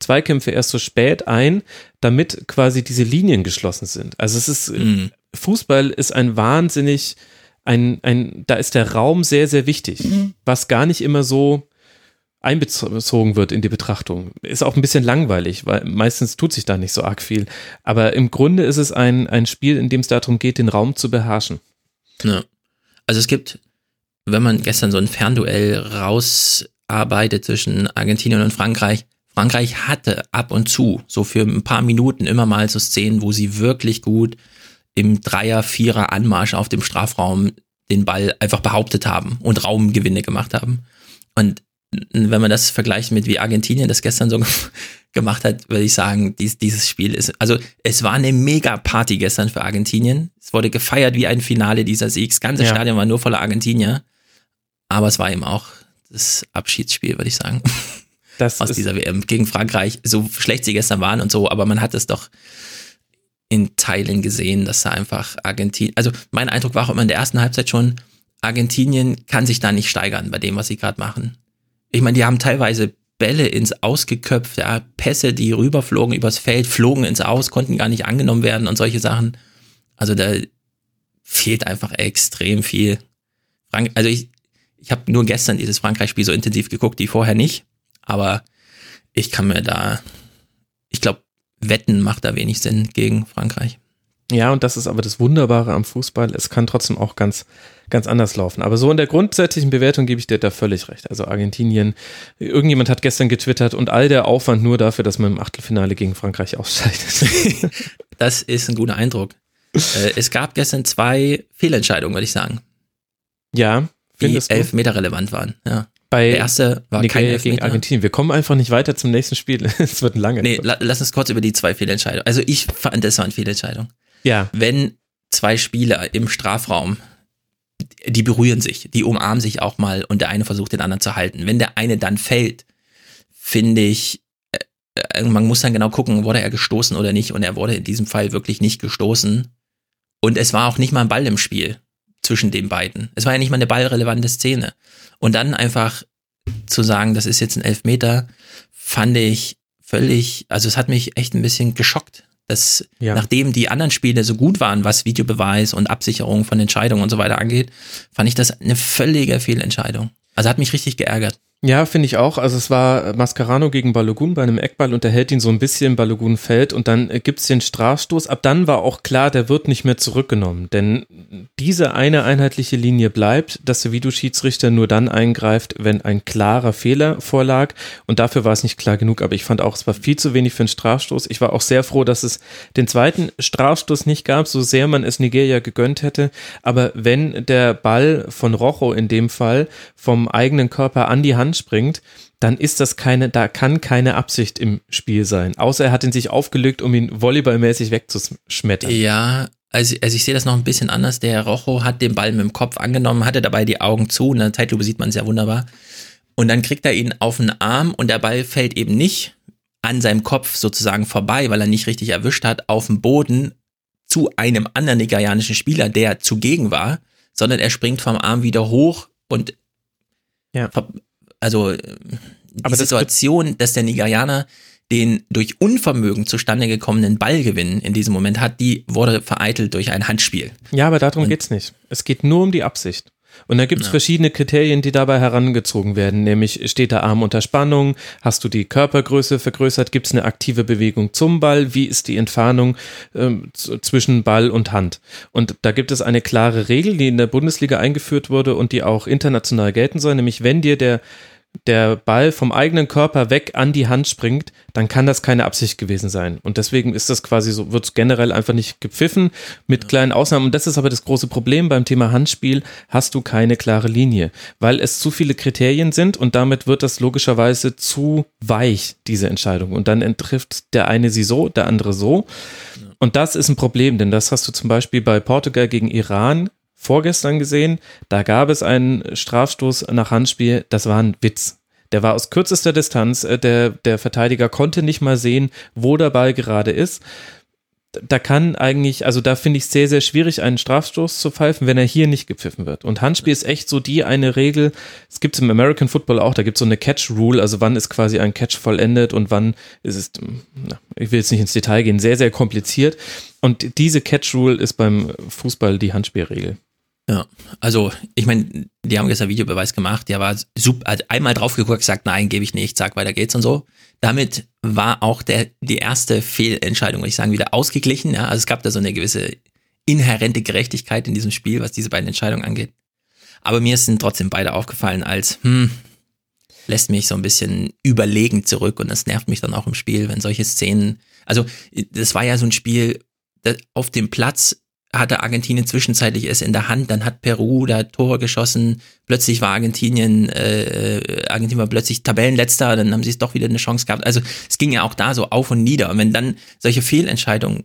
Zweikämpfe erst so spät ein, damit quasi diese Linien geschlossen sind. Also es ist, mhm. Fußball ist ein wahnsinnig, ein, ein, da ist der Raum sehr, sehr wichtig, mhm. was gar nicht immer so einbezogen wird in die Betrachtung. Ist auch ein bisschen langweilig, weil meistens tut sich da nicht so arg viel. Aber im Grunde ist es ein, ein Spiel, in dem es darum geht, den Raum zu beherrschen. Ja. Also es gibt, wenn man gestern so ein Fernduell rausarbeitet zwischen Argentinien und Frankreich, Frankreich hatte ab und zu, so für ein paar Minuten immer mal so Szenen, wo sie wirklich gut im Dreier-, Vierer Anmarsch auf dem Strafraum den Ball einfach behauptet haben und Raumgewinne gemacht haben. Und wenn man das vergleicht mit wie Argentinien das gestern so gemacht hat, würde ich sagen, dies, dieses Spiel ist, also es war eine mega Party gestern für Argentinien. Es wurde gefeiert wie ein Finale dieser Sieg. Das ganze ja. Stadion war nur voller Argentinier. Aber es war eben auch das Abschiedsspiel, würde ich sagen. Das aus dieser WM gegen Frankreich. So schlecht sie gestern waren und so, aber man hat es doch in Teilen gesehen, dass da einfach Argentinien, also mein Eindruck war auch immer in der ersten Halbzeit schon, Argentinien kann sich da nicht steigern bei dem, was sie gerade machen ich meine, die haben teilweise Bälle ins Ausgeköpft, ja, Pässe, die rüberflogen übers Feld, flogen ins Aus, konnten gar nicht angenommen werden und solche Sachen. Also da fehlt einfach extrem viel. Frank also ich, ich habe nur gestern dieses Frankreich-Spiel so intensiv geguckt, die vorher nicht. Aber ich kann mir da, ich glaube, Wetten macht da wenig Sinn gegen Frankreich. Ja, und das ist aber das Wunderbare am Fußball. Es kann trotzdem auch ganz, ganz anders laufen. Aber so in der grundsätzlichen Bewertung gebe ich dir da völlig recht. Also Argentinien, irgendjemand hat gestern getwittert und all der Aufwand nur dafür, dass man im Achtelfinale gegen Frankreich ausscheidet. das ist ein guter Eindruck. Äh, es gab gestern zwei Fehlentscheidungen, würde ich sagen. Ja, die elf Meter relevant waren. Ja. Bei der erste war Nigeria kein gegen Argentinien. Wir kommen einfach nicht weiter zum nächsten Spiel. es wird lange. Nee, la lass uns kurz über die zwei Fehlentscheidungen. Also ich fand, das waren Fehlentscheidungen. Ja. Wenn zwei Spieler im Strafraum, die berühren sich, die umarmen sich auch mal und der eine versucht den anderen zu halten. Wenn der eine dann fällt, finde ich, äh, äh, man muss dann genau gucken, wurde er gestoßen oder nicht. Und er wurde in diesem Fall wirklich nicht gestoßen. Und es war auch nicht mal ein Ball im Spiel zwischen den beiden. Es war ja nicht mal eine ballrelevante Szene. Und dann einfach zu sagen, das ist jetzt ein Elfmeter, fand ich völlig, also es hat mich echt ein bisschen geschockt. Dass, ja. nachdem die anderen Spiele so gut waren, was Videobeweis und Absicherung von Entscheidungen und so weiter angeht, fand ich das eine völlige Fehlentscheidung. Also hat mich richtig geärgert. Ja, finde ich auch. Also es war Mascarano gegen Balogun bei einem Eckball und der hält ihn so ein bisschen, Balogun fällt und dann gibt's den Strafstoß. Ab dann war auch klar, der wird nicht mehr zurückgenommen, denn diese eine einheitliche Linie bleibt, dass der Videoschiedsrichter nur dann eingreift, wenn ein klarer Fehler vorlag und dafür war es nicht klar genug, aber ich fand auch, es war viel zu wenig für einen Strafstoß. Ich war auch sehr froh, dass es den zweiten Strafstoß nicht gab, so sehr man es Nigeria gegönnt hätte, aber wenn der Ball von Rojo in dem Fall vom eigenen Körper an die Hand anspringt, dann ist das keine, da kann keine Absicht im Spiel sein. Außer er hat ihn sich aufgelegt, um ihn volleyballmäßig wegzuschmettern. Ja, also, also ich sehe das noch ein bisschen anders. Der Rojo hat den Ball mit dem Kopf angenommen, hatte dabei die Augen zu. In der Zeitlupe sieht man es ja wunderbar. Und dann kriegt er ihn auf den Arm und der Ball fällt eben nicht an seinem Kopf sozusagen vorbei, weil er nicht richtig erwischt hat, auf dem Boden zu einem anderen nigerianischen Spieler, der zugegen war, sondern er springt vom Arm wieder hoch und ja also die Aber Situation, dass der Nigerianer den durch Unvermögen zustande gekommenen Ballgewinn in diesem Moment hat, die wurde vereitelt durch ein Handspiel. Ja, aber darum geht es nicht. Es geht nur um die Absicht. Und da gibt es ja. verschiedene Kriterien, die dabei herangezogen werden, nämlich steht der Arm unter Spannung, hast du die Körpergröße vergrößert, gibt es eine aktive Bewegung zum Ball, wie ist die Entfernung äh, zwischen Ball und Hand. Und da gibt es eine klare Regel, die in der Bundesliga eingeführt wurde und die auch international gelten soll, nämlich wenn dir der der Ball vom eigenen Körper weg an die Hand springt, dann kann das keine Absicht gewesen sein. Und deswegen ist das quasi so, wird es generell einfach nicht gepfiffen, mit kleinen Ausnahmen. Und das ist aber das große Problem beim Thema Handspiel, hast du keine klare Linie, weil es zu viele Kriterien sind und damit wird das logischerweise zu weich, diese Entscheidung. Und dann trifft der eine sie so, der andere so. Und das ist ein Problem, denn das hast du zum Beispiel bei Portugal gegen Iran vorgestern gesehen. Da gab es einen Strafstoß nach Handspiel. Das war ein Witz. Der war aus kürzester Distanz. Äh, der, der Verteidiger konnte nicht mal sehen, wo der Ball gerade ist. Da kann eigentlich, also da finde ich es sehr, sehr schwierig, einen Strafstoß zu pfeifen, wenn er hier nicht gepfiffen wird. Und Handspiel ist echt so die eine Regel. Es gibt es im American Football auch, da gibt es so eine Catch-Rule, also wann ist quasi ein Catch vollendet und wann ist es, na, ich will jetzt nicht ins Detail gehen, sehr, sehr kompliziert. Und diese Catch-Rule ist beim Fußball die Handspielregel. Ja, also ich meine, die haben gestern Videobeweis gemacht, der war super, hat einmal drauf geguckt, gesagt, nein, gebe ich nicht, sag, weiter geht's und so. Damit war auch der, die erste Fehlentscheidung, würde ich sagen, wieder ausgeglichen. Ja, also es gab da so eine gewisse inhärente Gerechtigkeit in diesem Spiel, was diese beiden Entscheidungen angeht. Aber mir sind trotzdem beide aufgefallen als, hm, lässt mich so ein bisschen überlegen zurück und das nervt mich dann auch im Spiel, wenn solche Szenen, also das war ja so ein Spiel, auf dem Platz hatte Argentinien zwischenzeitlich es in der Hand, dann hat Peru da Tore geschossen, plötzlich war Argentinien, äh, äh, Argentinien war plötzlich Tabellenletzter, dann haben sie es doch wieder eine Chance gehabt. Also es ging ja auch da so auf und nieder. Und wenn dann solche Fehlentscheidungen,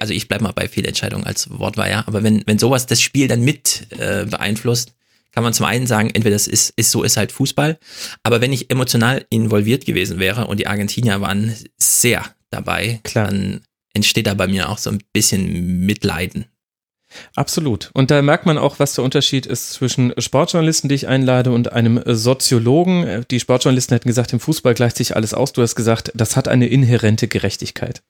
also ich bleib mal bei Fehlentscheidungen als Wort war ja, aber wenn, wenn sowas das Spiel dann mit äh, beeinflusst, kann man zum einen sagen, entweder das ist, ist so ist halt Fußball, aber wenn ich emotional involviert gewesen wäre und die Argentinier waren sehr dabei, Klar. dann entsteht da bei mir auch so ein bisschen Mitleiden. Absolut. Und da merkt man auch, was der Unterschied ist zwischen Sportjournalisten, die ich einlade, und einem Soziologen. Die Sportjournalisten hätten gesagt, im Fußball gleicht sich alles aus. Du hast gesagt, das hat eine inhärente Gerechtigkeit,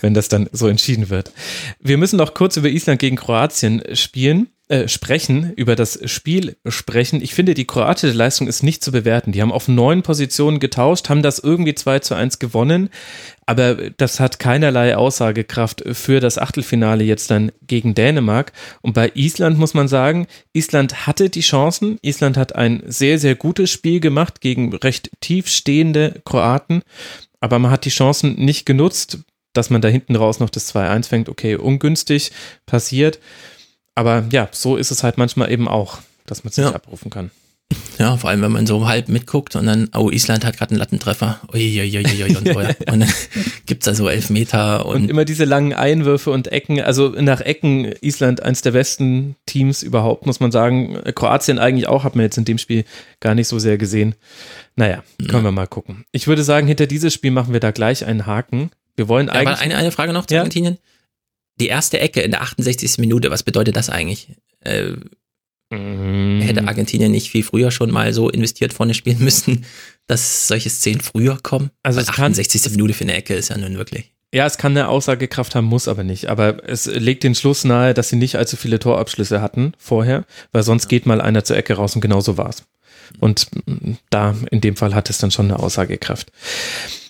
wenn das dann so entschieden wird. Wir müssen noch kurz über Island gegen Kroatien spielen äh, sprechen, über das Spiel sprechen. Ich finde, die kroatische Leistung ist nicht zu bewerten. Die haben auf neun Positionen getauscht, haben das irgendwie 2 zu 1 gewonnen, aber das hat keinerlei Aussagekraft für das Achtelfinale jetzt dann gegen Dänemark. Und bei Island muss man sagen, Island hatte die Chancen. Island hat ein sehr, sehr gutes Spiel gemacht gegen recht tief stehende Kroaten, aber man hat die Chancen nicht genutzt, dass man da hinten raus noch das 2-1 fängt. Okay, ungünstig passiert. Aber ja, so ist es halt manchmal eben auch, dass man es ja. nicht abrufen kann. Ja, vor allem, wenn man so halb mitguckt und dann, oh, Island hat gerade einen Lattentreffer. Uiuiuiui und, ja. und dann gibt's da so Elfmeter. Und, und immer diese langen Einwürfe und Ecken. Also nach Ecken Island eins der besten Teams überhaupt, muss man sagen. Kroatien eigentlich auch, hat man jetzt in dem Spiel gar nicht so sehr gesehen. Naja, können ja. wir mal gucken. Ich würde sagen, hinter dieses Spiel machen wir da gleich einen Haken. Wir wollen eigentlich. Aber eine, eine Frage noch zu ja? Argentinien die erste Ecke in der 68. Minute, was bedeutet das eigentlich? Äh, mm. Hätte Argentinien nicht viel früher schon mal so investiert vorne spielen müssen, dass solche Szenen früher kommen? Also Weil es 68. Kann, Minute für eine Ecke ist ja nun wirklich. Ja, es kann eine Aussagekraft haben, muss aber nicht. Aber es legt den Schluss nahe, dass sie nicht allzu viele Torabschlüsse hatten vorher, weil sonst geht mal einer zur Ecke raus und genau so war's. Und da, in dem Fall hat es dann schon eine Aussagekraft.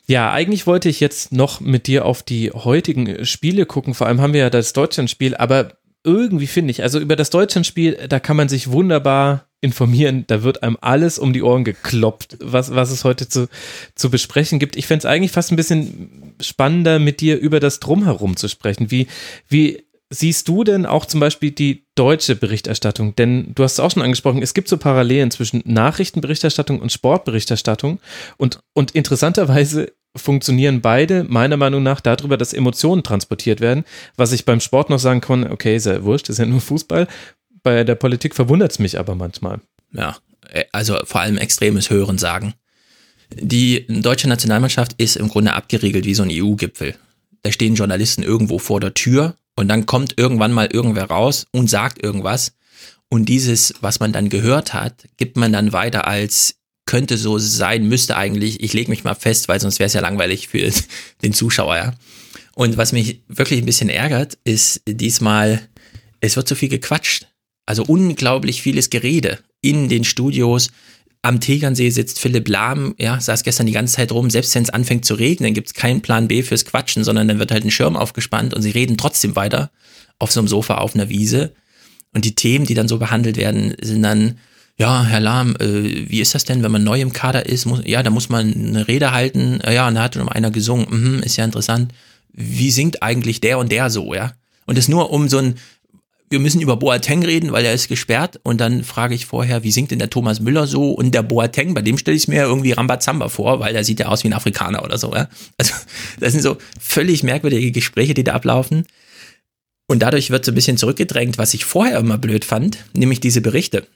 Ja, eigentlich wollte ich jetzt noch mit dir auf die heutigen Spiele gucken. Vor allem haben wir ja das Deutschlandspiel, aber irgendwie finde ich, also über das Deutschlandspiel, da kann man sich wunderbar informieren. Da wird einem alles um die Ohren gekloppt, was, was es heute zu, zu besprechen gibt. Ich fände es eigentlich fast ein bisschen spannender, mit dir über das Drumherum zu sprechen. Wie, wie siehst du denn auch zum Beispiel die deutsche Berichterstattung? Denn du hast es auch schon angesprochen, es gibt so Parallelen zwischen Nachrichtenberichterstattung und Sportberichterstattung. Und, und interessanterweise funktionieren beide meiner Meinung nach darüber, dass Emotionen transportiert werden. Was ich beim Sport noch sagen kann, okay, ja wurscht, ist ja nur Fußball. Bei der Politik verwundert es mich aber manchmal. Ja, äh, also vor allem extremes Hören sagen. Die deutsche Nationalmannschaft ist im Grunde abgeriegelt wie so ein EU-Gipfel. Da stehen Journalisten irgendwo vor der Tür und dann kommt irgendwann mal irgendwer raus und sagt irgendwas. Und dieses, was man dann gehört hat, gibt man dann weiter als könnte so sein, müsste eigentlich. Ich lege mich mal fest, weil sonst wäre es ja langweilig für den Zuschauer. Ja. Und was mich wirklich ein bisschen ärgert, ist diesmal, es wird so viel gequatscht. Also unglaublich vieles Gerede in den Studios. Am Tegernsee sitzt Philipp Lahm, ja, saß gestern die ganze Zeit rum, selbst wenn es anfängt zu regnen, gibt es keinen Plan B fürs Quatschen, sondern dann wird halt ein Schirm aufgespannt und sie reden trotzdem weiter auf so einem Sofa auf einer Wiese. Und die Themen, die dann so behandelt werden, sind dann, ja, Herr Lahm, äh, wie ist das denn, wenn man neu im Kader ist? Muss, ja, da muss man eine Rede halten. Ja, und da hat noch einer gesungen. Mhm, ist ja interessant. Wie singt eigentlich der und der so, ja? Und das nur um so ein wir müssen über Boateng reden, weil er ist gesperrt. Und dann frage ich vorher, wie singt denn der Thomas Müller so? Und der Boateng, bei dem stelle ich mir irgendwie Rambazamba vor, weil der sieht ja aus wie ein Afrikaner oder so. Ja? Also das sind so völlig merkwürdige Gespräche, die da ablaufen. Und dadurch wird so ein bisschen zurückgedrängt, was ich vorher immer blöd fand, nämlich diese Berichte.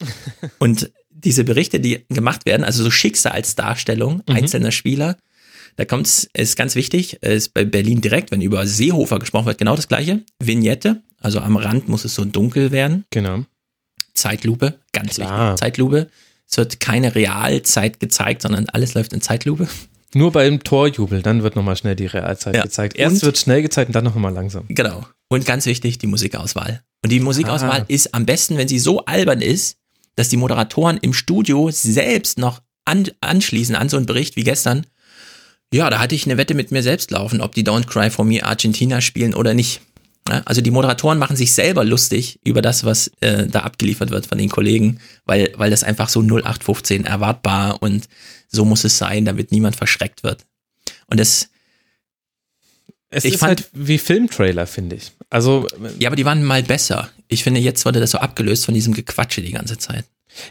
Und diese Berichte, die gemacht werden, also so Schicksalsdarstellung mhm. einzelner Spieler, da kommt es, ist ganz wichtig, ist bei Berlin direkt, wenn über Seehofer gesprochen wird, genau das gleiche. Vignette, also am Rand muss es so dunkel werden. Genau. Zeitlupe, ganz Klar. wichtig. Zeitlupe. Es wird keine Realzeit gezeigt, sondern alles läuft in Zeitlupe. Nur beim Torjubel, dann wird nochmal schnell die Realzeit ja. gezeigt. Erst und, wird schnell gezeigt und dann nochmal langsam. Genau. Und ganz wichtig, die Musikauswahl. Und die Musikauswahl ah. ist am besten, wenn sie so albern ist, dass die Moderatoren im Studio selbst noch an, anschließen an so einen Bericht wie gestern. Ja, da hatte ich eine Wette mit mir selbst laufen, ob die Don't Cry for Me Argentina spielen oder nicht. Also die Moderatoren machen sich selber lustig über das, was äh, da abgeliefert wird von den Kollegen, weil, weil das einfach so 0815 erwartbar und so muss es sein, damit niemand verschreckt wird. Und das. Es ich ist fand, halt wie Filmtrailer, finde ich. Also. Ja, aber die waren mal besser. Ich finde, jetzt wurde das so abgelöst von diesem Gequatsche die ganze Zeit.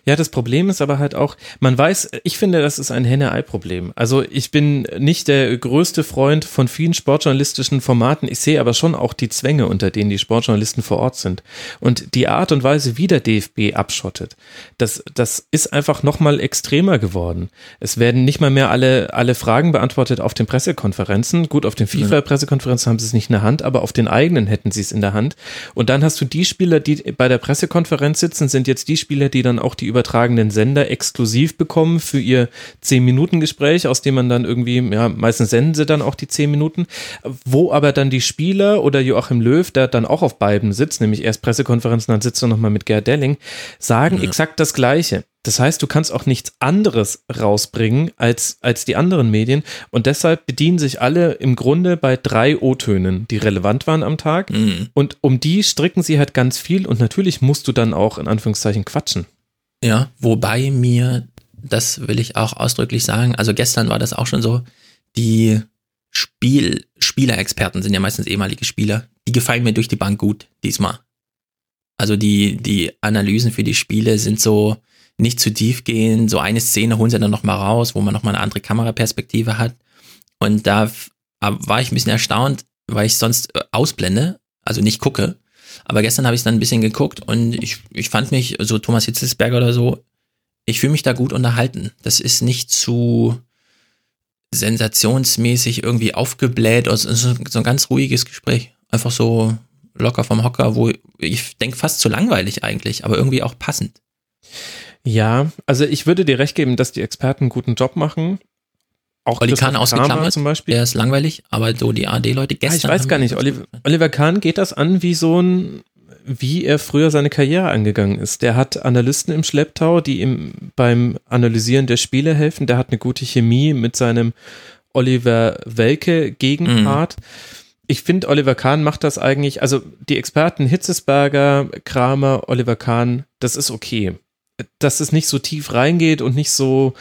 Ja, das Problem ist aber halt auch, man weiß, ich finde, das ist ein Henne-Ei-Problem. Also ich bin nicht der größte Freund von vielen sportjournalistischen Formaten. Ich sehe aber schon auch die Zwänge, unter denen die Sportjournalisten vor Ort sind. Und die Art und Weise, wie der DFB abschottet, das, das ist einfach nochmal extremer geworden. Es werden nicht mal mehr alle, alle Fragen beantwortet auf den Pressekonferenzen. Gut, auf den FIFA-Pressekonferenzen haben sie es nicht in der Hand, aber auf den eigenen hätten sie es in der Hand. Und dann hast du die Spieler, die bei der Pressekonferenz sitzen, sind jetzt die Spieler, die dann auch auch die übertragenen Sender exklusiv bekommen für ihr 10-Minuten-Gespräch, aus dem man dann irgendwie, ja, meistens senden sie dann auch die 10 Minuten, wo aber dann die Spieler oder Joachim Löw, der dann auch auf beiden sitzt, nämlich erst Pressekonferenzen, dann sitzt er nochmal mit Gerd Delling, sagen ja. exakt das Gleiche. Das heißt, du kannst auch nichts anderes rausbringen als, als die anderen Medien. Und deshalb bedienen sich alle im Grunde bei drei O-Tönen, die relevant waren am Tag. Mhm. Und um die stricken sie halt ganz viel. Und natürlich musst du dann auch in Anführungszeichen quatschen. Ja, wobei mir, das will ich auch ausdrücklich sagen, also gestern war das auch schon so, die Spiel, Spielerexperten sind ja meistens ehemalige Spieler, die gefallen mir durch die Bank gut diesmal. Also die, die Analysen für die Spiele sind so nicht zu tief gehen. So eine Szene holen sie dann nochmal raus, wo man nochmal eine andere Kameraperspektive hat. Und da war ich ein bisschen erstaunt, weil ich sonst äh, ausblende, also nicht gucke. Aber gestern habe ich dann ein bisschen geguckt und ich, ich fand mich, so Thomas Hitzelsberger oder so, ich fühle mich da gut unterhalten. Das ist nicht zu sensationsmäßig irgendwie aufgebläht. Also so ein ganz ruhiges Gespräch. Einfach so locker vom Hocker, wo ich denke fast zu langweilig eigentlich, aber irgendwie auch passend. Ja, also ich würde dir recht geben, dass die Experten einen guten Job machen. Auch Olli Kahn ausgeklammert, zum Beispiel. Der ist langweilig, aber so die AD-Leute gestern. Ah, ich weiß gar nicht, Oliver, Oliver Kahn geht das an wie so ein, wie er früher seine Karriere angegangen ist. Der hat Analysten im Schlepptau, die ihm beim Analysieren der Spiele helfen. Der hat eine gute Chemie mit seinem Oliver Welke Gegenpart. Mhm. Ich finde, Oliver Kahn macht das eigentlich, also die Experten Hitzesberger, Kramer, Oliver Kahn, das ist okay. Dass es nicht so tief reingeht und nicht so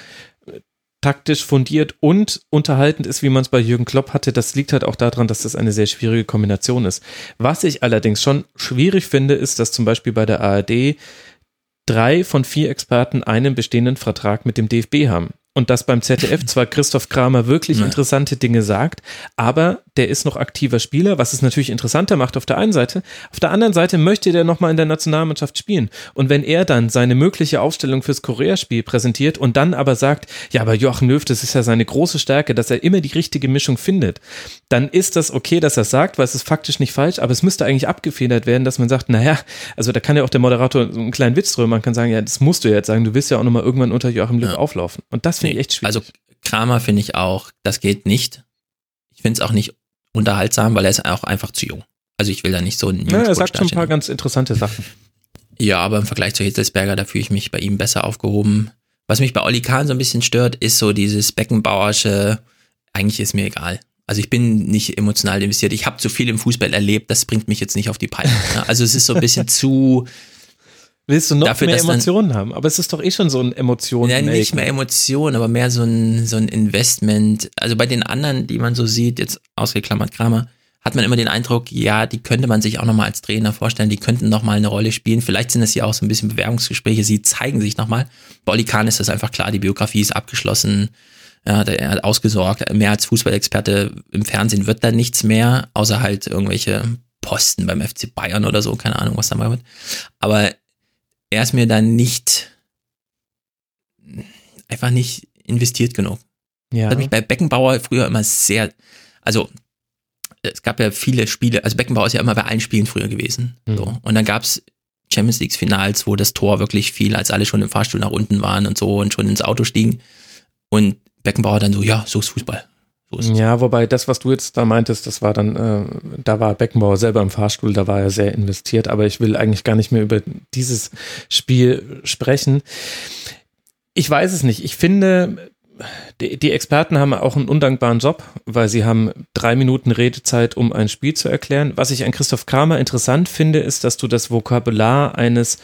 taktisch fundiert und unterhaltend ist, wie man es bei Jürgen Klopp hatte. Das liegt halt auch daran, dass das eine sehr schwierige Kombination ist. Was ich allerdings schon schwierig finde, ist, dass zum Beispiel bei der ARD drei von vier Experten einen bestehenden Vertrag mit dem DFB haben. Und dass beim ZDF zwar Christoph Kramer wirklich ja. interessante Dinge sagt, aber der ist noch aktiver Spieler, was es natürlich interessanter macht auf der einen Seite. Auf der anderen Seite möchte der nochmal in der Nationalmannschaft spielen. Und wenn er dann seine mögliche Aufstellung fürs Korea-Spiel präsentiert und dann aber sagt, ja, aber Joachim Löw, das ist ja seine große Stärke, dass er immer die richtige Mischung findet, dann ist das okay, dass er sagt, weil es ist faktisch nicht falsch, aber es müsste eigentlich abgefedert werden, dass man sagt, naja, also da kann ja auch der Moderator einen kleinen Witz drüber, man kann sagen, ja, das musst du jetzt sagen, du willst ja auch nochmal irgendwann unter Joachim Löw ja. auflaufen. Und das finde ich echt schwierig. Also Kramer finde ich auch, das geht nicht. Ich finde es auch nicht unterhaltsam, weil er ist auch einfach zu jung. Also ich will da nicht so einen Ja, er sagt schon ein paar ganz interessante Sachen. Ja, aber im Vergleich zu Hitzelsberger, da fühle ich mich bei ihm besser aufgehoben. Was mich bei Olli Kahn so ein bisschen stört, ist so dieses Beckenbauersche, eigentlich ist mir egal. Also ich bin nicht emotional investiert. Ich habe zu viel im Fußball erlebt, das bringt mich jetzt nicht auf die Palme. Also es ist so ein bisschen zu, Willst du noch Dafür, mehr Emotionen dann, haben? Aber es ist doch eh schon so ein Emotion. Ja, nicht mehr Emotionen, aber mehr so ein, so ein Investment. Also bei den anderen, die man so sieht, jetzt ausgeklammert Kramer, hat man immer den Eindruck, ja, die könnte man sich auch nochmal als Trainer vorstellen, die könnten nochmal eine Rolle spielen. Vielleicht sind das ja auch so ein bisschen Bewerbungsgespräche, sie zeigen sich nochmal. Bei Oli Kahn ist das einfach klar, die Biografie ist abgeschlossen. Ja, er hat ausgesorgt. Mehr als Fußballexperte im Fernsehen wird da nichts mehr, außer halt irgendwelche Posten beim FC Bayern oder so, keine Ahnung, was da mal wird. Aber er ist mir dann nicht einfach nicht investiert genug. Ja. Das hat mich bei Beckenbauer früher immer sehr, also es gab ja viele Spiele, also Beckenbauer ist ja immer bei allen Spielen früher gewesen. Mhm. So. Und dann gab es Champions League Finals, wo das Tor wirklich fiel, als alle schon im Fahrstuhl nach unten waren und so und schon ins Auto stiegen. Und Beckenbauer dann so, ja, so ist Fußball. So ja, wobei das, was du jetzt da meintest, das war dann, äh, da war Beckenbauer selber im Fahrstuhl, da war er sehr investiert, aber ich will eigentlich gar nicht mehr über dieses Spiel sprechen. Ich weiß es nicht. Ich finde, die, die, Experten haben auch einen undankbaren Job, weil sie haben drei Minuten Redezeit, um ein Spiel zu erklären. Was ich an Christoph Kramer interessant finde, ist, dass du das Vokabular eines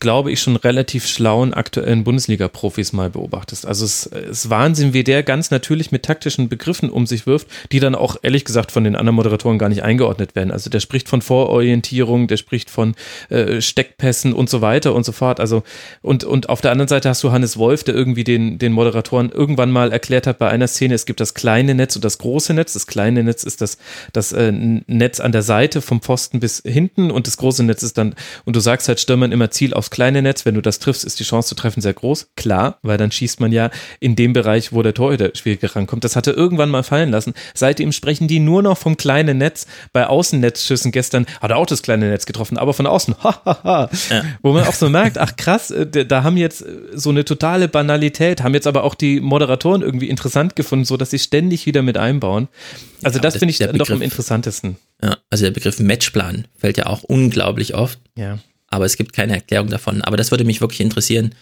glaube ich, schon relativ schlauen aktuellen Bundesliga-Profis mal beobachtest. Also es ist Wahnsinn, wie der ganz natürlich mit taktischen Begriffen um sich wirft, die dann auch ehrlich gesagt von den anderen Moderatoren gar nicht eingeordnet werden. Also der spricht von Vororientierung, der spricht von äh, Steckpässen und so weiter und so fort. Also und, und auf der anderen Seite hast du Hannes Wolf, der irgendwie den, den Moderatoren irgendwann mal erklärt hat bei einer Szene, es gibt das kleine Netz und das große Netz. Das kleine Netz ist das, das äh, Netz an der Seite vom Pfosten bis hinten und das große Netz ist dann, und du sagst halt Stürmern immer Ziel aufs kleine Netz. Wenn du das triffst, ist die Chance zu treffen sehr groß. Klar, weil dann schießt man ja in dem Bereich, wo der Torhüter schwieriger rankommt. Das hat er irgendwann mal fallen lassen. Seitdem sprechen die nur noch vom kleinen Netz. Bei Außennetzschüssen gestern hat er auch das kleine Netz getroffen, aber von außen. ja. Wo man auch so merkt, ach krass, äh, da haben jetzt äh, so eine totale Banalität, haben jetzt aber auch die Moderatoren irgendwie interessant gefunden, so dass sie ständig wieder mit einbauen. Also ja, das finde ich dann doch am interessantesten. Ja, also der Begriff Matchplan fällt ja auch unglaublich oft. Ja aber es gibt keine Erklärung davon. Aber das würde mich wirklich interessieren,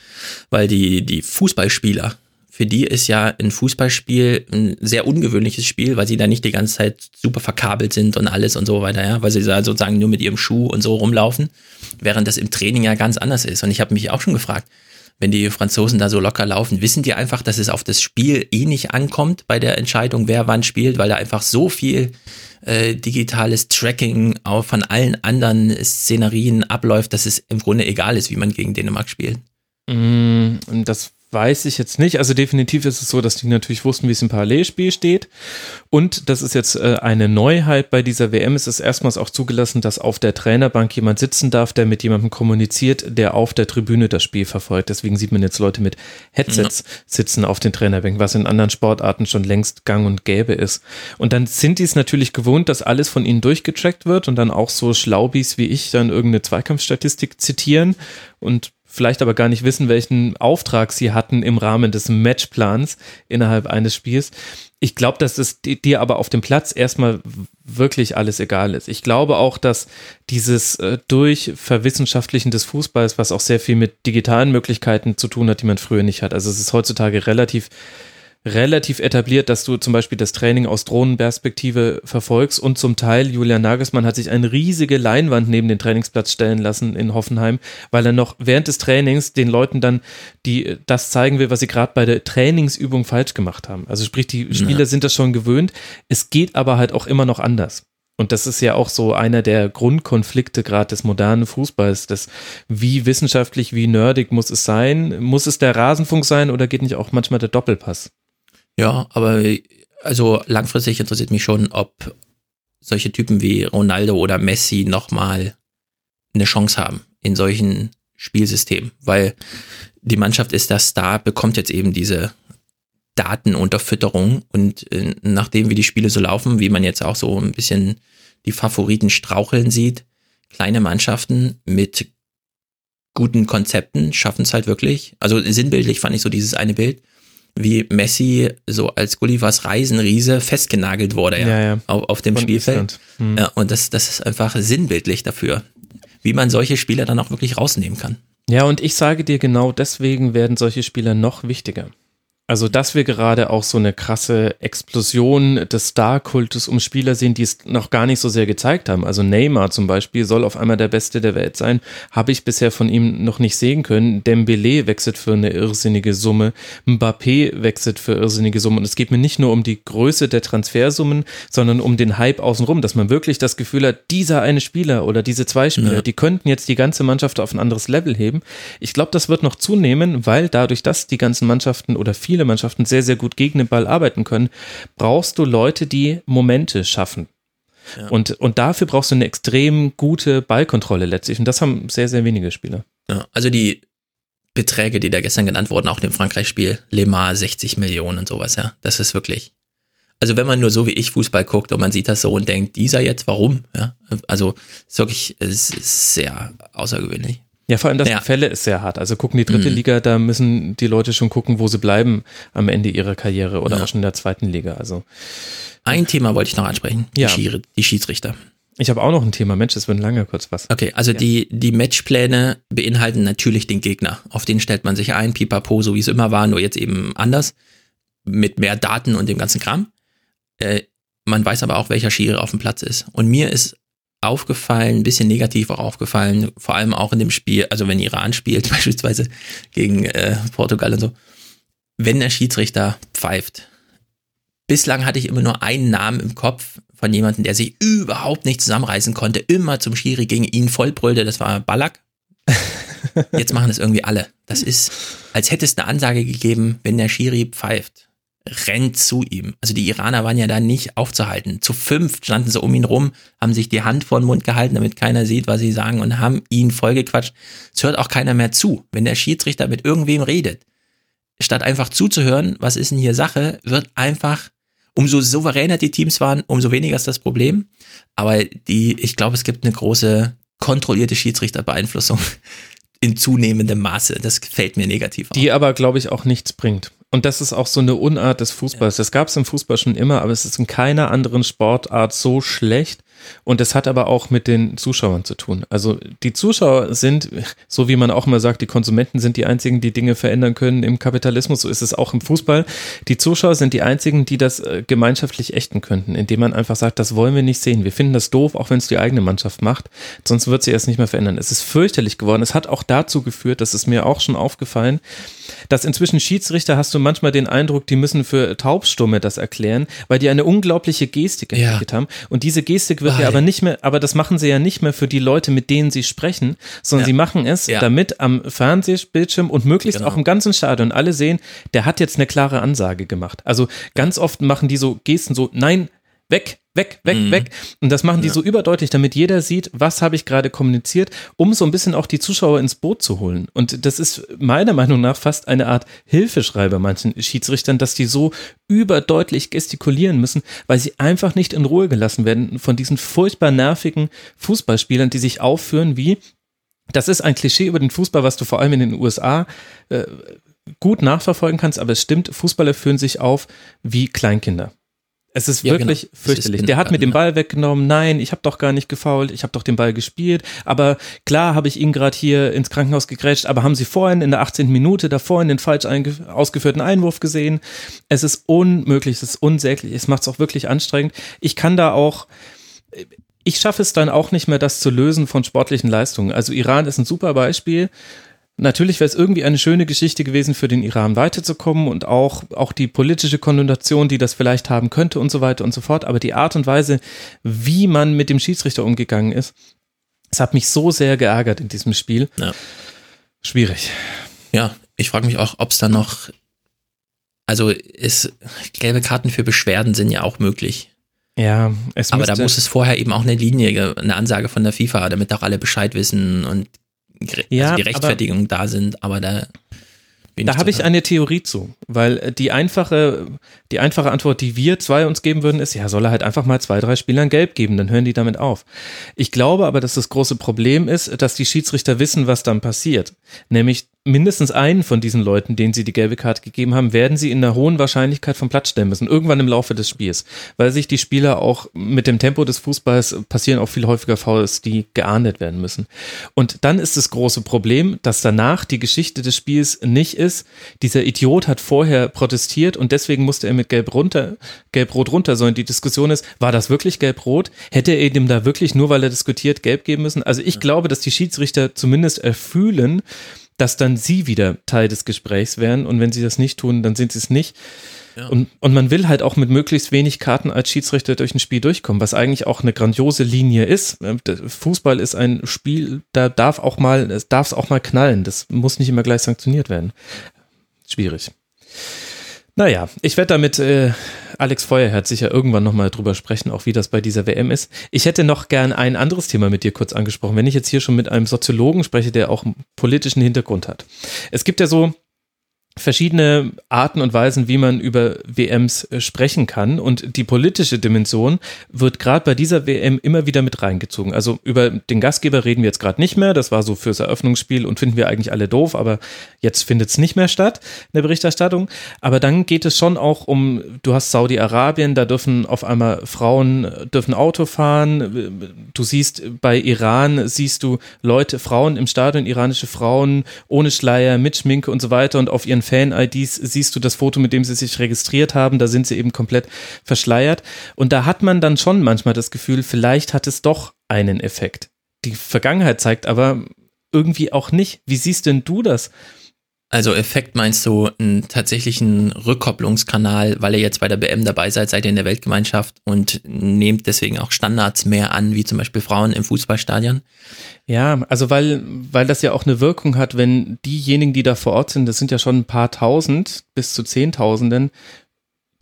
weil die, die Fußballspieler, für die ist ja ein Fußballspiel ein sehr ungewöhnliches Spiel, weil sie da nicht die ganze Zeit super verkabelt sind und alles und so weiter, ja, weil sie da sozusagen nur mit ihrem Schuh und so rumlaufen, während das im Training ja ganz anders ist. Und ich habe mich auch schon gefragt, wenn die Franzosen da so locker laufen, wissen die einfach, dass es auf das Spiel eh nicht ankommt bei der Entscheidung, wer wann spielt, weil da einfach so viel äh, digitales Tracking auch von allen anderen Szenarien abläuft, dass es im Grunde egal ist, wie man gegen Dänemark spielt. Mm, das weiß ich jetzt nicht. Also definitiv ist es so, dass die natürlich wussten, wie es im Parallelspiel steht. Und das ist jetzt äh, eine Neuheit bei dieser WM. Es ist erstmals auch zugelassen, dass auf der Trainerbank jemand sitzen darf, der mit jemandem kommuniziert, der auf der Tribüne das Spiel verfolgt. Deswegen sieht man jetzt Leute mit Headsets sitzen auf den Trainerbänken, was in anderen Sportarten schon längst gang und gäbe ist. Und dann sind die es natürlich gewohnt, dass alles von ihnen durchgetrackt wird und dann auch so Schlaubis wie ich dann irgendeine Zweikampfstatistik zitieren und vielleicht aber gar nicht wissen, welchen Auftrag sie hatten im Rahmen des Matchplans innerhalb eines Spiels. Ich glaube, dass es dir aber auf dem Platz erstmal wirklich alles egal ist. Ich glaube auch, dass dieses äh, Durchverwissenschaftlichen des Fußballs, was auch sehr viel mit digitalen Möglichkeiten zu tun hat, die man früher nicht hat. Also es ist heutzutage relativ relativ etabliert, dass du zum Beispiel das Training aus Drohnenperspektive verfolgst und zum Teil Julian Nagelsmann hat sich eine riesige Leinwand neben den Trainingsplatz stellen lassen in Hoffenheim, weil er noch während des Trainings den Leuten dann die das zeigen will, was sie gerade bei der Trainingsübung falsch gemacht haben. Also sprich, die Spieler ja. sind das schon gewöhnt. Es geht aber halt auch immer noch anders. Und das ist ja auch so einer der Grundkonflikte gerade des modernen Fußballs. Das, wie wissenschaftlich, wie nerdig muss es sein? Muss es der Rasenfunk sein oder geht nicht auch manchmal der Doppelpass? Ja, aber also langfristig interessiert mich schon, ob solche Typen wie Ronaldo oder Messi nochmal eine Chance haben in solchen Spielsystemen, weil die Mannschaft ist der Star, bekommt jetzt eben diese Datenunterfütterung. Und äh, nachdem wie die Spiele so laufen, wie man jetzt auch so ein bisschen die Favoriten straucheln sieht, kleine Mannschaften mit guten Konzepten schaffen es halt wirklich. Also sinnbildlich fand ich so dieses eine Bild, wie Messi so als Gullivers Reisenriese festgenagelt wurde ja, ja, ja. Auf, auf, dem Von Spielfeld. Hm. Ja, und das, das ist einfach sinnbildlich dafür, wie man solche Spieler dann auch wirklich rausnehmen kann. Ja, und ich sage dir genau deswegen werden solche Spieler noch wichtiger. Also, dass wir gerade auch so eine krasse Explosion des Star-Kultus um Spieler sehen, die es noch gar nicht so sehr gezeigt haben. Also Neymar zum Beispiel soll auf einmal der Beste der Welt sein, habe ich bisher von ihm noch nicht sehen können. Dembele wechselt für eine irrsinnige Summe, Mbappé wechselt für irrsinnige Summe. Und es geht mir nicht nur um die Größe der Transfersummen, sondern um den Hype außenrum, dass man wirklich das Gefühl hat, dieser eine Spieler oder diese zwei Spieler, ja. die könnten jetzt die ganze Mannschaft auf ein anderes Level heben. Ich glaube, das wird noch zunehmen, weil dadurch, dass die ganzen Mannschaften oder viele viele Mannschaften sehr, sehr gut gegen den Ball arbeiten können, brauchst du Leute, die Momente schaffen. Ja. Und, und dafür brauchst du eine extrem gute Ballkontrolle letztlich. Und das haben sehr, sehr wenige Spieler. Ja, also die Beträge, die da gestern genannt wurden, auch im Frankreich-Spiel, Le Mans 60 Millionen und sowas, ja. Das ist wirklich. Also wenn man nur so wie ich Fußball guckt und man sieht das so und denkt, dieser jetzt, warum? Ja, also ist wirklich ist sehr außergewöhnlich. Ja, vor allem das ja. Fälle ist sehr hart. Also gucken die dritte mhm. Liga, da müssen die Leute schon gucken, wo sie bleiben am Ende ihrer Karriere oder ja. auch schon in der zweiten Liga. Also ein Thema wollte ich noch ansprechen. Die, ja. Schiere, die Schiedsrichter. Ich habe auch noch ein Thema. Mensch, das wird lange kurz was. Okay, also ja. die, die Matchpläne beinhalten natürlich den Gegner. Auf den stellt man sich ein, pipapo, so wie es immer war, nur jetzt eben anders. Mit mehr Daten und dem ganzen Kram. Äh, man weiß aber auch, welcher Schiri auf dem Platz ist. Und mir ist aufgefallen, ein bisschen negativ auch aufgefallen, vor allem auch in dem Spiel, also wenn Iran spielt, beispielsweise gegen äh, Portugal und so, wenn der Schiedsrichter pfeift. Bislang hatte ich immer nur einen Namen im Kopf von jemandem, der sich überhaupt nicht zusammenreißen konnte, immer zum Schiri gegen ihn vollbrüllte, das war Ballack. Jetzt machen es irgendwie alle. Das ist, als hätte es eine Ansage gegeben, wenn der Schiri pfeift rennt zu ihm. Also die Iraner waren ja da nicht aufzuhalten. Zu fünf standen sie um ihn rum, haben sich die Hand vor den Mund gehalten, damit keiner sieht, was sie sagen und haben ihn vollgequatscht. Es hört auch keiner mehr zu. Wenn der Schiedsrichter mit irgendwem redet, statt einfach zuzuhören, was ist denn hier Sache, wird einfach, umso souveräner die Teams waren, umso weniger ist das Problem. Aber die, ich glaube, es gibt eine große kontrollierte Schiedsrichterbeeinflussung in zunehmendem Maße. Das fällt mir negativ auf. Die aber, glaube ich, auch nichts bringt. Und das ist auch so eine Unart des Fußballs. Das gab es im Fußball schon immer, aber es ist in keiner anderen Sportart so schlecht, und das hat aber auch mit den Zuschauern zu tun. Also die Zuschauer sind, so wie man auch immer sagt, die Konsumenten sind die einzigen, die Dinge verändern können im Kapitalismus. So ist es auch im Fußball. Die Zuschauer sind die einzigen, die das äh, gemeinschaftlich ächten könnten, indem man einfach sagt, das wollen wir nicht sehen. Wir finden das doof, auch wenn es die eigene Mannschaft macht. Sonst wird sie erst nicht mehr verändern. Es ist fürchterlich geworden. Es hat auch dazu geführt, das ist mir auch schon aufgefallen, dass inzwischen Schiedsrichter hast du manchmal den Eindruck, die müssen für Taubstumme das erklären, weil die eine unglaubliche Gestik entwickelt ja. haben. Und diese Gestik wird ja aber nicht mehr, aber das machen sie ja nicht mehr für die Leute, mit denen sie sprechen, sondern ja. sie machen es, ja. damit am Fernsehbildschirm und möglichst genau. auch im ganzen Stadion alle sehen, der hat jetzt eine klare Ansage gemacht. Also ganz oft machen die so Gesten so, nein, weg, weg, weg, mhm. weg. Und das machen die ja. so überdeutlich, damit jeder sieht, was habe ich gerade kommuniziert, um so ein bisschen auch die Zuschauer ins Boot zu holen. Und das ist meiner Meinung nach fast eine Art Hilfeschrei bei manchen Schiedsrichtern, dass die so überdeutlich gestikulieren müssen, weil sie einfach nicht in Ruhe gelassen werden von diesen furchtbar nervigen Fußballspielern, die sich aufführen wie, das ist ein Klischee über den Fußball, was du vor allem in den USA äh, gut nachverfolgen kannst, aber es stimmt, Fußballer führen sich auf wie Kleinkinder. Es ist ja, wirklich genau. fürchterlich. Der hat mir den Ball weggenommen. Nein, ich habe doch gar nicht gefault. Ich habe doch den Ball gespielt. Aber klar habe ich ihn gerade hier ins Krankenhaus gegrätscht. Aber haben Sie vorhin in der 18. Minute davor in den falsch ausgeführten Einwurf gesehen? Es ist unmöglich. Es ist unsäglich. Es macht es auch wirklich anstrengend. Ich kann da auch ich schaffe es dann auch nicht mehr, das zu lösen von sportlichen Leistungen. Also Iran ist ein super Beispiel Natürlich wäre es irgendwie eine schöne Geschichte gewesen, für den Iran weiterzukommen und auch, auch die politische Konnotation, die das vielleicht haben könnte und so weiter und so fort. Aber die Art und Weise, wie man mit dem Schiedsrichter umgegangen ist, das hat mich so sehr geärgert in diesem Spiel. Ja. Schwierig. Ja, ich frage mich auch, ob es da noch, also ist, gelbe Karten für Beschwerden sind ja auch möglich. Ja, es Aber da muss es vorher eben auch eine Linie, eine Ansage von der FIFA, damit auch alle Bescheid wissen und ja, also die Rechtfertigung da sind, aber da da habe ich eine Theorie zu, weil äh, die einfache, die einfache Antwort, die wir zwei uns geben würden, ist, ja, soll er halt einfach mal zwei, drei Spielern gelb geben, dann hören die damit auf. Ich glaube aber, dass das große Problem ist, dass die Schiedsrichter wissen, was dann passiert. Nämlich, mindestens einen von diesen Leuten, denen sie die gelbe Karte gegeben haben, werden sie in einer hohen Wahrscheinlichkeit vom Platz stellen müssen, irgendwann im Laufe des Spiels, weil sich die Spieler auch mit dem Tempo des Fußballs passieren auch viel häufiger Fouls, die geahndet werden müssen. Und dann ist das große Problem, dass danach die Geschichte des Spiels nicht ist, dieser Idiot hat vorher protestiert und deswegen musste er mit gelb runter, gelb-rot runter, sondern die Diskussion ist, war das wirklich gelb-rot? Hätte er dem da wirklich nur, weil er diskutiert, gelb geben müssen? Also ich glaube, dass die Schiedsrichter zumindest erfühlen, dass dann sie wieder Teil des Gesprächs wären und wenn sie das nicht tun, dann sind sie es nicht. Ja. Und, und man will halt auch mit möglichst wenig Karten als Schiedsrichter durch ein Spiel durchkommen, was eigentlich auch eine grandiose Linie ist. Fußball ist ein Spiel, da darf auch mal, es darf es auch mal knallen. Das muss nicht immer gleich sanktioniert werden. Schwierig. Naja, ich werde damit äh, Alex Feuerherz sicher irgendwann nochmal drüber sprechen, auch wie das bei dieser WM ist. Ich hätte noch gern ein anderes Thema mit dir kurz angesprochen, wenn ich jetzt hier schon mit einem Soziologen spreche, der auch einen politischen Hintergrund hat. Es gibt ja so verschiedene Arten und Weisen, wie man über WMs äh, sprechen kann. Und die politische Dimension wird gerade bei dieser WM immer wieder mit reingezogen. Also über den Gastgeber reden wir jetzt gerade nicht mehr. Das war so fürs Eröffnungsspiel und finden wir eigentlich alle doof, aber jetzt findet es nicht mehr statt in der Berichterstattung. Aber dann geht es schon auch um, du hast Saudi-Arabien, da dürfen auf einmal Frauen dürfen Auto fahren. Du siehst bei Iran, siehst du Leute, Frauen im Stadion, iranische Frauen ohne Schleier, mit Schminke und so weiter und auf ihren Fan-IDs siehst du das Foto, mit dem sie sich registriert haben, da sind sie eben komplett verschleiert. Und da hat man dann schon manchmal das Gefühl, vielleicht hat es doch einen Effekt. Die Vergangenheit zeigt aber irgendwie auch nicht. Wie siehst denn du das? Also Effekt meinst du einen tatsächlichen Rückkopplungskanal, weil ihr jetzt bei der BM dabei seid, seid ihr in der Weltgemeinschaft und nehmt deswegen auch Standards mehr an, wie zum Beispiel Frauen im Fußballstadion? Ja, also weil, weil das ja auch eine Wirkung hat, wenn diejenigen, die da vor Ort sind, das sind ja schon ein paar tausend bis zu zehntausenden,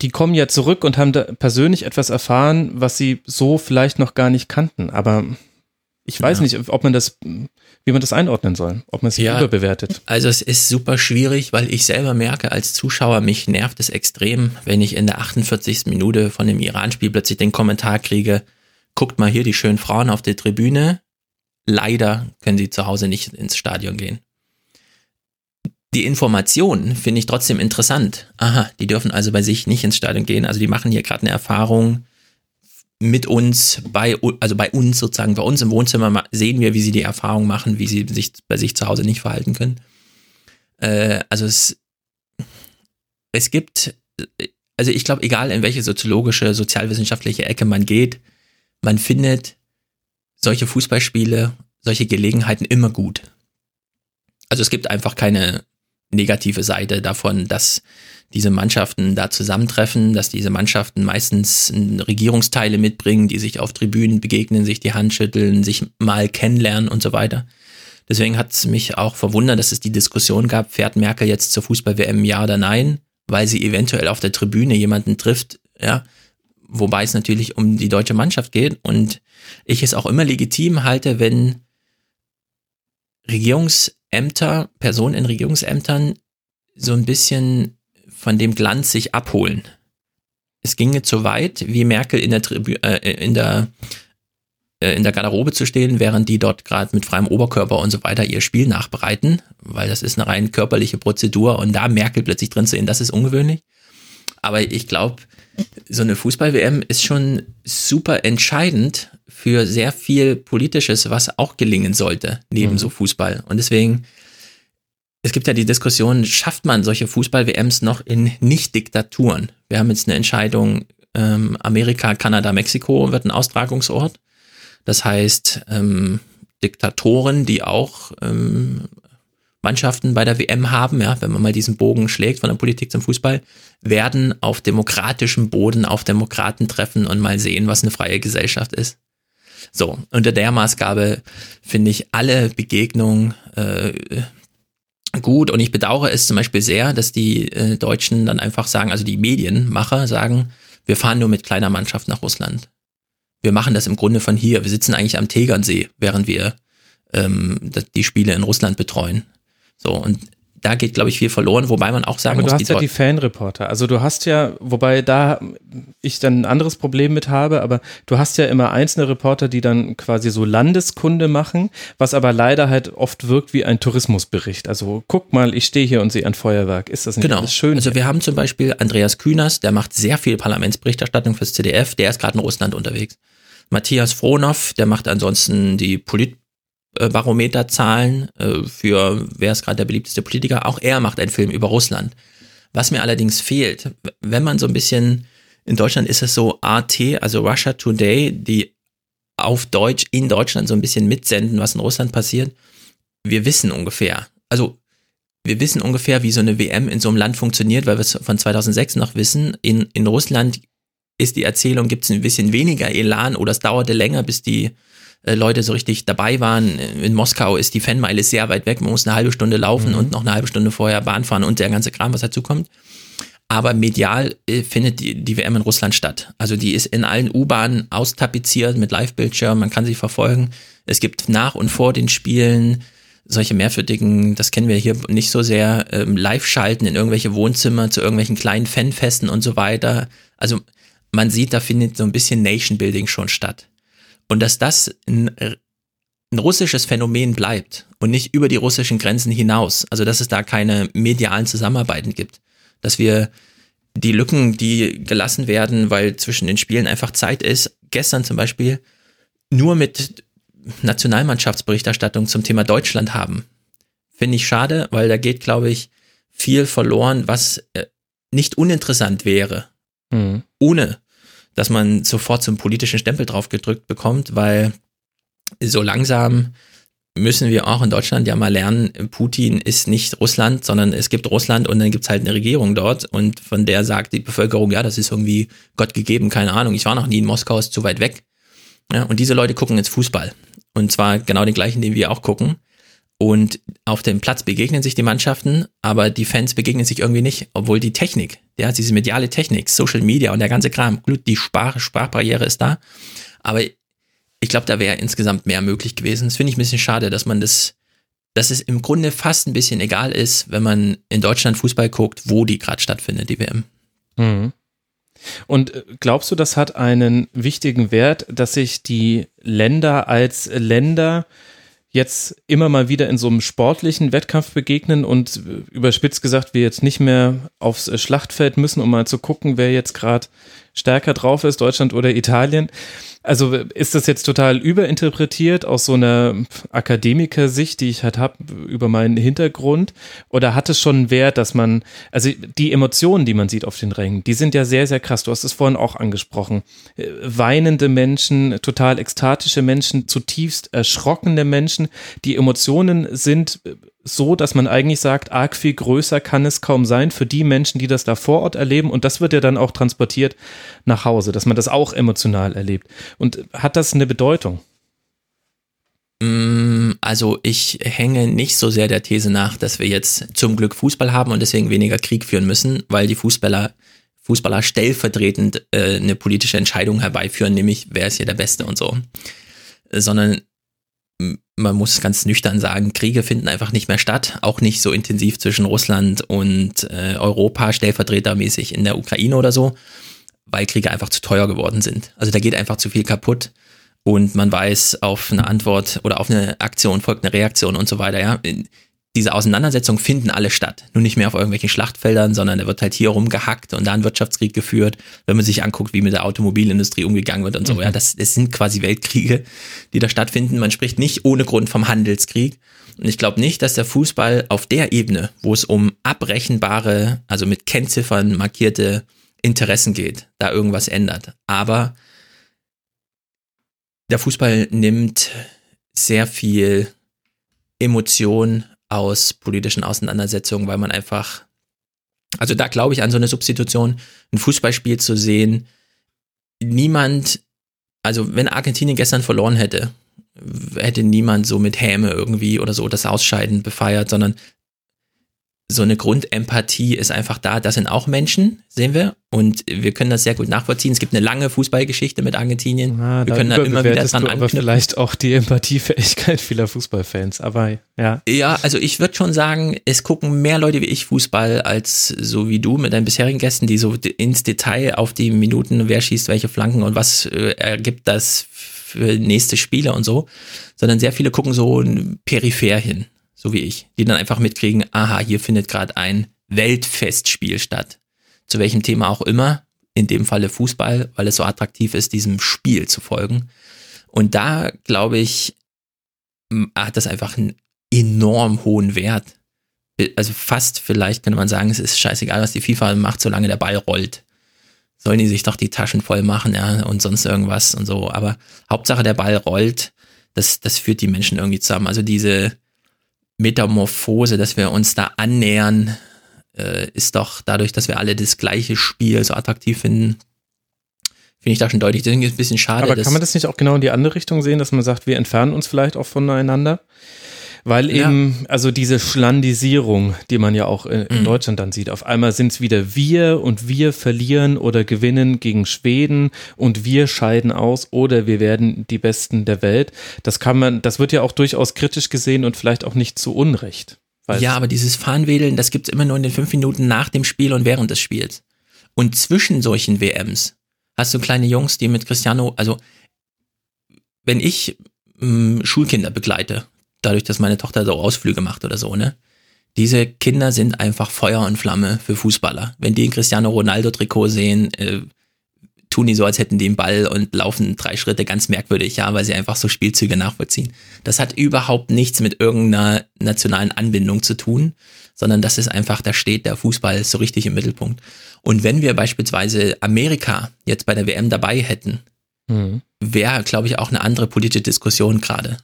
die kommen ja zurück und haben da persönlich etwas erfahren, was sie so vielleicht noch gar nicht kannten. Aber ich weiß ja. nicht, ob man das, wie man das einordnen soll, ob man es ja, überbewertet. Also es ist super schwierig, weil ich selber merke als Zuschauer, mich nervt es extrem, wenn ich in der 48. Minute von dem Iran-Spiel plötzlich den Kommentar kriege, guckt mal hier die schönen Frauen auf der Tribüne, leider können sie zu Hause nicht ins Stadion gehen. Die Information finde ich trotzdem interessant. Aha, die dürfen also bei sich nicht ins Stadion gehen. Also die machen hier gerade eine Erfahrung, mit uns, bei, also bei uns sozusagen, bei uns im Wohnzimmer sehen wir, wie sie die Erfahrung machen, wie sie sich bei sich zu Hause nicht verhalten können. Äh, also es, es gibt, also ich glaube, egal in welche soziologische, sozialwissenschaftliche Ecke man geht, man findet solche Fußballspiele, solche Gelegenheiten immer gut. Also es gibt einfach keine negative Seite davon, dass diese Mannschaften da zusammentreffen, dass diese Mannschaften meistens Regierungsteile mitbringen, die sich auf Tribünen begegnen, sich die Hand schütteln, sich mal kennenlernen und so weiter. Deswegen hat es mich auch verwundert, dass es die Diskussion gab, fährt Merkel jetzt zur Fußball-WM ja oder nein, weil sie eventuell auf der Tribüne jemanden trifft, ja, wobei es natürlich um die deutsche Mannschaft geht und ich es auch immer legitim halte, wenn Regierungsämter, Personen in Regierungsämtern so ein bisschen von dem Glanz sich abholen. Es ginge zu weit, wie Merkel in der, Tribü äh, in der äh, in der Garderobe zu stehen, während die dort gerade mit freiem Oberkörper und so weiter ihr Spiel nachbereiten, weil das ist eine rein körperliche Prozedur und da Merkel plötzlich drin zu sehen, das ist ungewöhnlich. Aber ich glaube, so eine Fußball-WM ist schon super entscheidend für sehr viel Politisches, was auch gelingen sollte, neben mhm. so Fußball. Und deswegen es gibt ja die Diskussion, schafft man solche Fußball-WMs noch in Nicht-Diktaturen? Wir haben jetzt eine Entscheidung, ähm, Amerika, Kanada, Mexiko wird ein Austragungsort. Das heißt, ähm, Diktatoren, die auch ähm, Mannschaften bei der WM haben, ja, wenn man mal diesen Bogen schlägt von der Politik zum Fußball, werden auf demokratischem Boden auf Demokraten treffen und mal sehen, was eine freie Gesellschaft ist. So, unter der Maßgabe finde ich alle Begegnungen äh, gut und ich bedauere es zum Beispiel sehr, dass die äh, Deutschen dann einfach sagen, also die Medienmacher sagen, wir fahren nur mit kleiner Mannschaft nach Russland. Wir machen das im Grunde von hier. Wir sitzen eigentlich am Tegernsee, während wir ähm, die Spiele in Russland betreuen. So, und da geht, glaube ich, viel verloren, wobei man auch sagen Aber muss, du hast ja die Fanreporter. Also du hast ja, wobei da ich dann ein anderes Problem mit habe, aber du hast ja immer einzelne Reporter, die dann quasi so Landeskunde machen, was aber leider halt oft wirkt wie ein Tourismusbericht. Also guck mal, ich stehe hier und sehe ein Feuerwerk. Ist das nicht genau. alles schön? Also wir haben zum Beispiel Andreas Kühners, der macht sehr viel Parlamentsberichterstattung fürs CDF, der ist gerade in Russland unterwegs. Matthias Frohnoff, der macht ansonsten die Polit Barometerzahlen äh, für wer ist gerade der beliebteste Politiker. Auch er macht einen Film über Russland. Was mir allerdings fehlt, wenn man so ein bisschen in Deutschland ist es so AT, also Russia Today, die auf Deutsch in Deutschland so ein bisschen mitsenden, was in Russland passiert. Wir wissen ungefähr, also wir wissen ungefähr, wie so eine WM in so einem Land funktioniert, weil wir es von 2006 noch wissen. In, in Russland ist die Erzählung, gibt es ein bisschen weniger Elan oder es dauerte länger, bis die äh, Leute so richtig dabei waren. In Moskau ist die Fanmeile sehr weit weg, man muss eine halbe Stunde laufen mhm. und noch eine halbe Stunde vorher Bahn fahren und der ganze Kram, was dazu kommt. Aber medial äh, findet die, die WM in Russland statt. Also die ist in allen U-Bahnen austapeziert mit Live-Bildschirmen, man kann sie verfolgen. Es gibt nach und vor den Spielen solche mehrfürtigen, das kennen wir hier nicht so sehr, ähm, Live-Schalten in irgendwelche Wohnzimmer zu irgendwelchen kleinen Fanfesten und so weiter. Also man sieht, da findet so ein bisschen Nation-Building schon statt. Und dass das ein, ein russisches Phänomen bleibt und nicht über die russischen Grenzen hinaus, also dass es da keine medialen Zusammenarbeiten gibt, dass wir die Lücken, die gelassen werden, weil zwischen den Spielen einfach Zeit ist, gestern zum Beispiel nur mit Nationalmannschaftsberichterstattung zum Thema Deutschland haben. Finde ich schade, weil da geht, glaube ich, viel verloren, was äh, nicht uninteressant wäre, mhm. ohne dass man sofort zum politischen Stempel drauf gedrückt bekommt, weil so langsam müssen wir auch in Deutschland ja mal lernen, Putin ist nicht Russland, sondern es gibt Russland und dann gibt's halt eine Regierung dort und von der sagt die Bevölkerung, ja, das ist irgendwie Gott gegeben, keine Ahnung, ich war noch nie in Moskau, ist zu weit weg. Ja, und diese Leute gucken jetzt Fußball. Und zwar genau den gleichen, den wir auch gucken. Und auf dem Platz begegnen sich die Mannschaften, aber die Fans begegnen sich irgendwie nicht, obwohl die Technik, ja, diese mediale Technik, Social Media und der ganze Kram, die Sprach, Sprachbarriere ist da. Aber ich glaube, da wäre insgesamt mehr möglich gewesen. Das finde ich ein bisschen schade, dass man das, dass es im Grunde fast ein bisschen egal ist, wenn man in Deutschland Fußball guckt, wo die gerade stattfindet, die WM. Mhm. Und äh, glaubst du, das hat einen wichtigen Wert, dass sich die Länder als Länder jetzt immer mal wieder in so einem sportlichen Wettkampf begegnen und äh, überspitzt gesagt, wir jetzt nicht mehr aufs äh, Schlachtfeld müssen, um mal zu gucken, wer jetzt gerade stärker drauf ist, Deutschland oder Italien. Also ist das jetzt total überinterpretiert aus so einer Akademiker-Sicht, die ich halt habe über meinen Hintergrund? Oder hat es schon Wert, dass man, also die Emotionen, die man sieht auf den Rängen, die sind ja sehr, sehr krass. Du hast es vorhin auch angesprochen. Weinende Menschen, total ekstatische Menschen, zutiefst erschrockene Menschen. Die Emotionen sind so, dass man eigentlich sagt, arg viel größer kann es kaum sein für die Menschen, die das da vor Ort erleben. Und das wird ja dann auch transportiert nach Hause, dass man das auch emotional erlebt. Und hat das eine Bedeutung? Mm, also ich hänge nicht so sehr der These nach, dass wir jetzt zum Glück Fußball haben und deswegen weniger Krieg führen müssen, weil die Fußballer Fußballer stellvertretend äh, eine politische Entscheidung herbeiführen, nämlich wer ist hier der Beste und so. Sondern man muss ganz nüchtern sagen, Kriege finden einfach nicht mehr statt, auch nicht so intensiv zwischen Russland und äh, Europa, stellvertretermäßig in der Ukraine oder so, weil Kriege einfach zu teuer geworden sind. Also da geht einfach zu viel kaputt und man weiß, auf eine Antwort oder auf eine Aktion folgt eine Reaktion und so weiter. Ja, diese Auseinandersetzungen finden alle statt. Nur nicht mehr auf irgendwelchen Schlachtfeldern, sondern da wird halt hier rumgehackt und da ein Wirtschaftskrieg geführt. Wenn man sich anguckt, wie mit der Automobilindustrie umgegangen wird und so. Mhm. Ja, das, das sind quasi Weltkriege, die da stattfinden. Man spricht nicht ohne Grund vom Handelskrieg. Und ich glaube nicht, dass der Fußball auf der Ebene, wo es um abrechenbare, also mit Kennziffern markierte Interessen geht, da irgendwas ändert. Aber der Fußball nimmt sehr viel Emotion aus politischen Auseinandersetzungen, weil man einfach, also da glaube ich an so eine Substitution, ein Fußballspiel zu sehen. Niemand, also wenn Argentinien gestern verloren hätte, hätte niemand so mit Häme irgendwie oder so das Ausscheiden befeiert, sondern so eine Grundempathie ist einfach da. Das sind auch Menschen, sehen wir. Und wir können das sehr gut nachvollziehen. Es gibt eine lange Fußballgeschichte mit Argentinien. Ah, wir können da immer wieder dran aber vielleicht auch die Empathiefähigkeit vieler Fußballfans. Aber ja. Ja, also ich würde schon sagen, es gucken mehr Leute wie ich Fußball als so wie du mit deinen bisherigen Gästen, die so ins Detail auf die Minuten, wer schießt welche Flanken und was äh, ergibt das für nächste Spiele und so, sondern sehr viele gucken so peripher hin so wie ich, die dann einfach mitkriegen, aha, hier findet gerade ein Weltfestspiel statt. Zu welchem Thema auch immer, in dem Falle Fußball, weil es so attraktiv ist, diesem Spiel zu folgen. Und da, glaube ich, hat das einfach einen enorm hohen Wert. Also fast vielleicht könnte man sagen, es ist scheißegal, was die FIFA macht, solange der Ball rollt. Sollen die sich doch die Taschen voll machen, ja, und sonst irgendwas und so. Aber Hauptsache der Ball rollt, das, das führt die Menschen irgendwie zusammen. Also diese, Metamorphose, dass wir uns da annähern, äh, ist doch dadurch, dass wir alle das gleiche Spiel so attraktiv finden, finde ich da schon deutlich. Das ist ein bisschen schade. Aber kann man das nicht auch genau in die andere Richtung sehen, dass man sagt, wir entfernen uns vielleicht auch voneinander? Weil eben, ja. also diese Schlandisierung, die man ja auch in, in mhm. Deutschland dann sieht, auf einmal sind es wieder wir und wir verlieren oder gewinnen gegen Schweden und wir scheiden aus oder wir werden die Besten der Welt. Das kann man, das wird ja auch durchaus kritisch gesehen und vielleicht auch nicht zu Unrecht. Ja, aber dieses Fahnenwedeln, das gibt's immer nur in den fünf Minuten nach dem Spiel und während des Spiels. Und zwischen solchen WMs hast du kleine Jungs, die mit Cristiano, also wenn ich mh, mm, Schulkinder begleite dadurch, dass meine Tochter so Ausflüge macht oder so, ne? Diese Kinder sind einfach Feuer und Flamme für Fußballer. Wenn die ein Cristiano Ronaldo-Trikot sehen, äh, tun die so, als hätten die einen Ball und laufen drei Schritte ganz merkwürdig, ja, weil sie einfach so Spielzüge nachvollziehen. Das hat überhaupt nichts mit irgendeiner nationalen Anbindung zu tun, sondern das ist einfach, da steht der Fußball so richtig im Mittelpunkt. Und wenn wir beispielsweise Amerika jetzt bei der WM dabei hätten, mhm. wäre, glaube ich, auch eine andere politische Diskussion gerade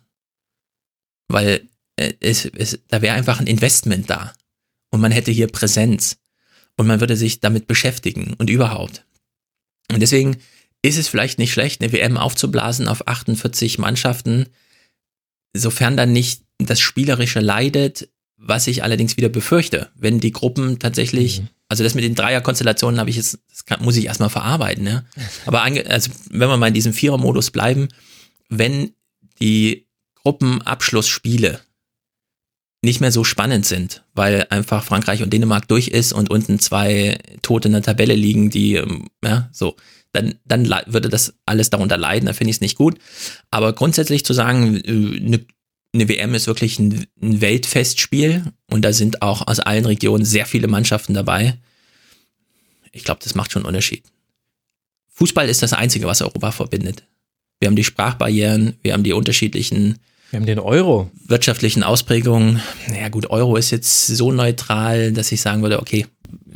weil äh, es, es, da wäre einfach ein Investment da und man hätte hier Präsenz und man würde sich damit beschäftigen und überhaupt. Und deswegen ist es vielleicht nicht schlecht, eine WM aufzublasen auf 48 Mannschaften, sofern dann nicht das Spielerische leidet, was ich allerdings wieder befürchte, wenn die Gruppen tatsächlich, mhm. also das mit den Dreierkonstellationen habe ich jetzt, das kann, muss ich erstmal verarbeiten, ja. Aber ange, also wenn wir mal in diesem Vierermodus bleiben, wenn die Gruppenabschlussspiele nicht mehr so spannend sind, weil einfach Frankreich und Dänemark durch ist und unten zwei Tote in der Tabelle liegen, die, ähm, ja, so, dann, dann würde das alles darunter leiden, da finde ich es nicht gut. Aber grundsätzlich zu sagen, eine, äh, eine WM ist wirklich ein, ein Weltfestspiel und da sind auch aus allen Regionen sehr viele Mannschaften dabei. Ich glaube, das macht schon einen Unterschied. Fußball ist das Einzige, was Europa verbindet. Wir haben die Sprachbarrieren, wir haben die unterschiedlichen wir haben den Euro. Wirtschaftlichen Ausprägungen. Naja, gut, Euro ist jetzt so neutral, dass ich sagen würde, okay,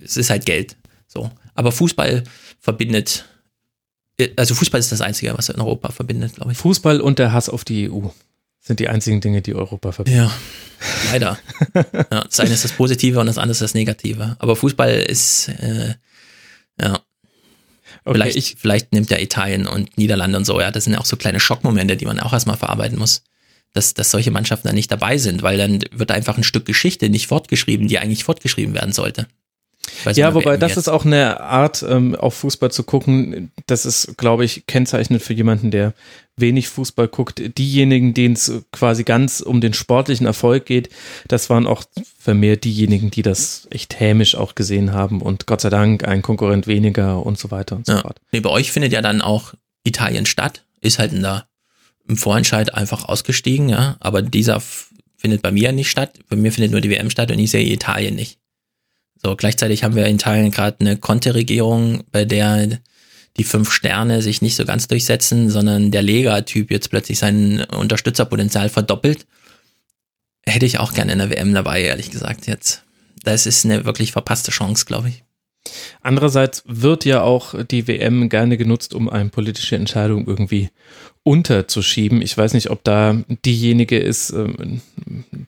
es ist halt Geld. So. Aber Fußball verbindet, also Fußball ist das Einzige, was in Europa verbindet, glaube ich. Fußball und der Hass auf die EU sind die einzigen Dinge, die Europa verbinden. Ja, leider. ja, das eine ist das Positive und das andere ist das Negative. Aber Fußball ist, äh, ja. Okay, vielleicht, ich, vielleicht nimmt ja Italien und Niederlande und so, ja, das sind ja auch so kleine Schockmomente, die man auch erstmal verarbeiten muss dass, dass solche Mannschaften dann nicht dabei sind, weil dann wird einfach ein Stück Geschichte nicht fortgeschrieben, die eigentlich fortgeschrieben werden sollte. ja, wobei das ist auch eine Art, ähm, auf Fußball zu gucken. Das ist, glaube ich, kennzeichnend für jemanden, der wenig Fußball guckt. Diejenigen, denen es quasi ganz um den sportlichen Erfolg geht, das waren auch vermehrt diejenigen, die das echt hämisch auch gesehen haben und Gott sei Dank ein Konkurrent weniger und so weiter und so ja. fort. Nee, bei euch findet ja dann auch Italien statt, ist halt in der im Vorentscheid einfach ausgestiegen, ja. Aber dieser findet bei mir nicht statt. Bei mir findet nur die WM statt und ich sehe Italien nicht. So, gleichzeitig haben wir in Italien gerade eine Conte-Regierung, bei der die fünf Sterne sich nicht so ganz durchsetzen, sondern der Lega-Typ jetzt plötzlich sein Unterstützerpotenzial verdoppelt. Hätte ich auch gerne in der WM dabei, ehrlich gesagt, jetzt. Das ist eine wirklich verpasste Chance, glaube ich. Andererseits wird ja auch die WM gerne genutzt, um eine politische Entscheidung irgendwie unterzuschieben. Ich weiß nicht, ob da diejenige ist, ähm,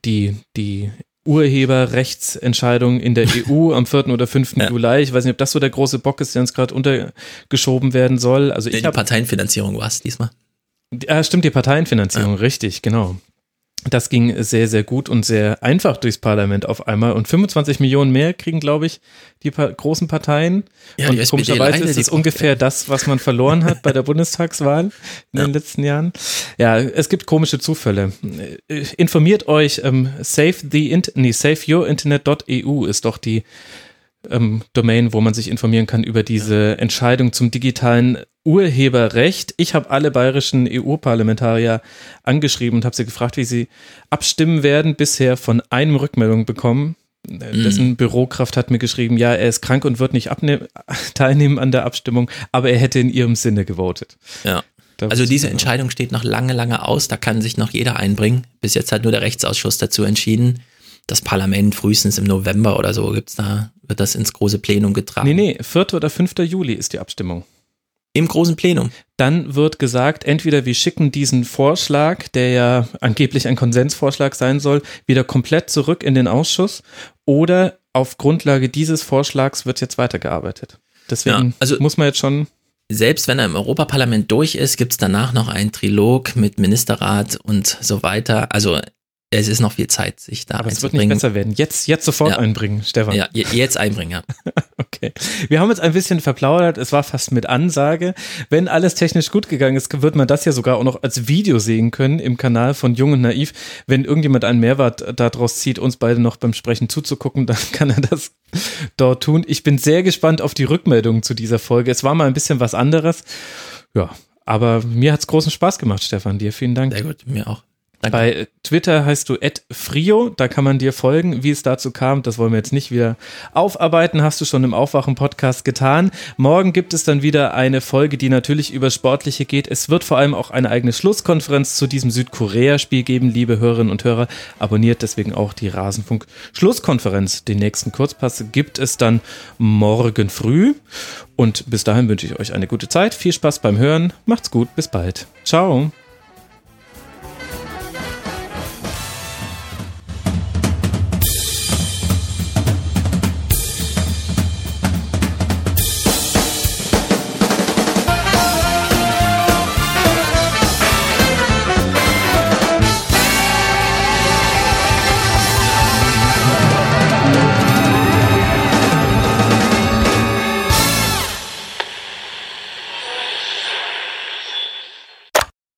die, die Urheberrechtsentscheidung in der EU am 4. oder 5. Ja. Juli. Ich weiß nicht, ob das so der große Bock ist, der uns gerade untergeschoben werden soll. Also ich die Parteienfinanzierung war es diesmal. Ja, stimmt, die Parteienfinanzierung, ja. richtig, genau. Das ging sehr, sehr gut und sehr einfach durchs Parlament auf einmal. Und 25 Millionen mehr kriegen, glaube ich, die pa großen Parteien. Ja, und komischerweise ist es ungefähr das, was man verloren hat bei der Bundestagswahl in ja. den letzten Jahren. Ja, es gibt komische Zufälle. Informiert euch, ähm, save the nee, saveyourinternet.eu ist doch die ähm, Domain, wo man sich informieren kann über diese Entscheidung zum digitalen Urheberrecht. Ich habe alle bayerischen EU-Parlamentarier angeschrieben und habe sie gefragt, wie sie abstimmen werden. Bisher von einem Rückmeldung bekommen. Mhm. Dessen Bürokraft hat mir geschrieben, ja, er ist krank und wird nicht teilnehmen an der Abstimmung, aber er hätte in ihrem Sinne gewotet. Ja. also diese Entscheidung steht noch lange, lange aus. Da kann sich noch jeder einbringen. Bis jetzt hat nur der Rechtsausschuss dazu entschieden das Parlament frühestens im November oder so gibt's da, wird das ins große Plenum getragen. Nee, nee, 4. oder 5. Juli ist die Abstimmung. Im großen Plenum. Dann wird gesagt, entweder wir schicken diesen Vorschlag, der ja angeblich ein Konsensvorschlag sein soll, wieder komplett zurück in den Ausschuss oder auf Grundlage dieses Vorschlags wird jetzt weitergearbeitet. Deswegen ja, also muss man jetzt schon selbst wenn er im Europaparlament durch ist, gibt's danach noch einen Trilog mit Ministerrat und so weiter. Also es ist noch viel Zeit, sich da Aber es wird nicht besser werden. Jetzt, jetzt sofort ja. einbringen, Stefan. Ja, jetzt einbringen, ja. okay. Wir haben uns ein bisschen verplaudert. Es war fast mit Ansage. Wenn alles technisch gut gegangen ist, wird man das ja sogar auch noch als Video sehen können im Kanal von Jung und Naiv. Wenn irgendjemand einen Mehrwert daraus zieht, uns beide noch beim Sprechen zuzugucken, dann kann er das dort tun. Ich bin sehr gespannt auf die Rückmeldungen zu dieser Folge. Es war mal ein bisschen was anderes. Ja, aber mir hat es großen Spaß gemacht, Stefan. Dir vielen Dank. Sehr gut, mir auch. Danke. Bei Twitter heißt du Frio, da kann man dir folgen. Wie es dazu kam, das wollen wir jetzt nicht wieder aufarbeiten, hast du schon im Aufwachen-Podcast getan. Morgen gibt es dann wieder eine Folge, die natürlich über Sportliche geht. Es wird vor allem auch eine eigene Schlusskonferenz zu diesem Südkorea-Spiel geben, liebe Hörerinnen und Hörer. Abonniert deswegen auch die Rasenfunk-Schlusskonferenz. Den nächsten Kurzpass gibt es dann morgen früh. Und bis dahin wünsche ich euch eine gute Zeit. Viel Spaß beim Hören. Macht's gut. Bis bald. Ciao.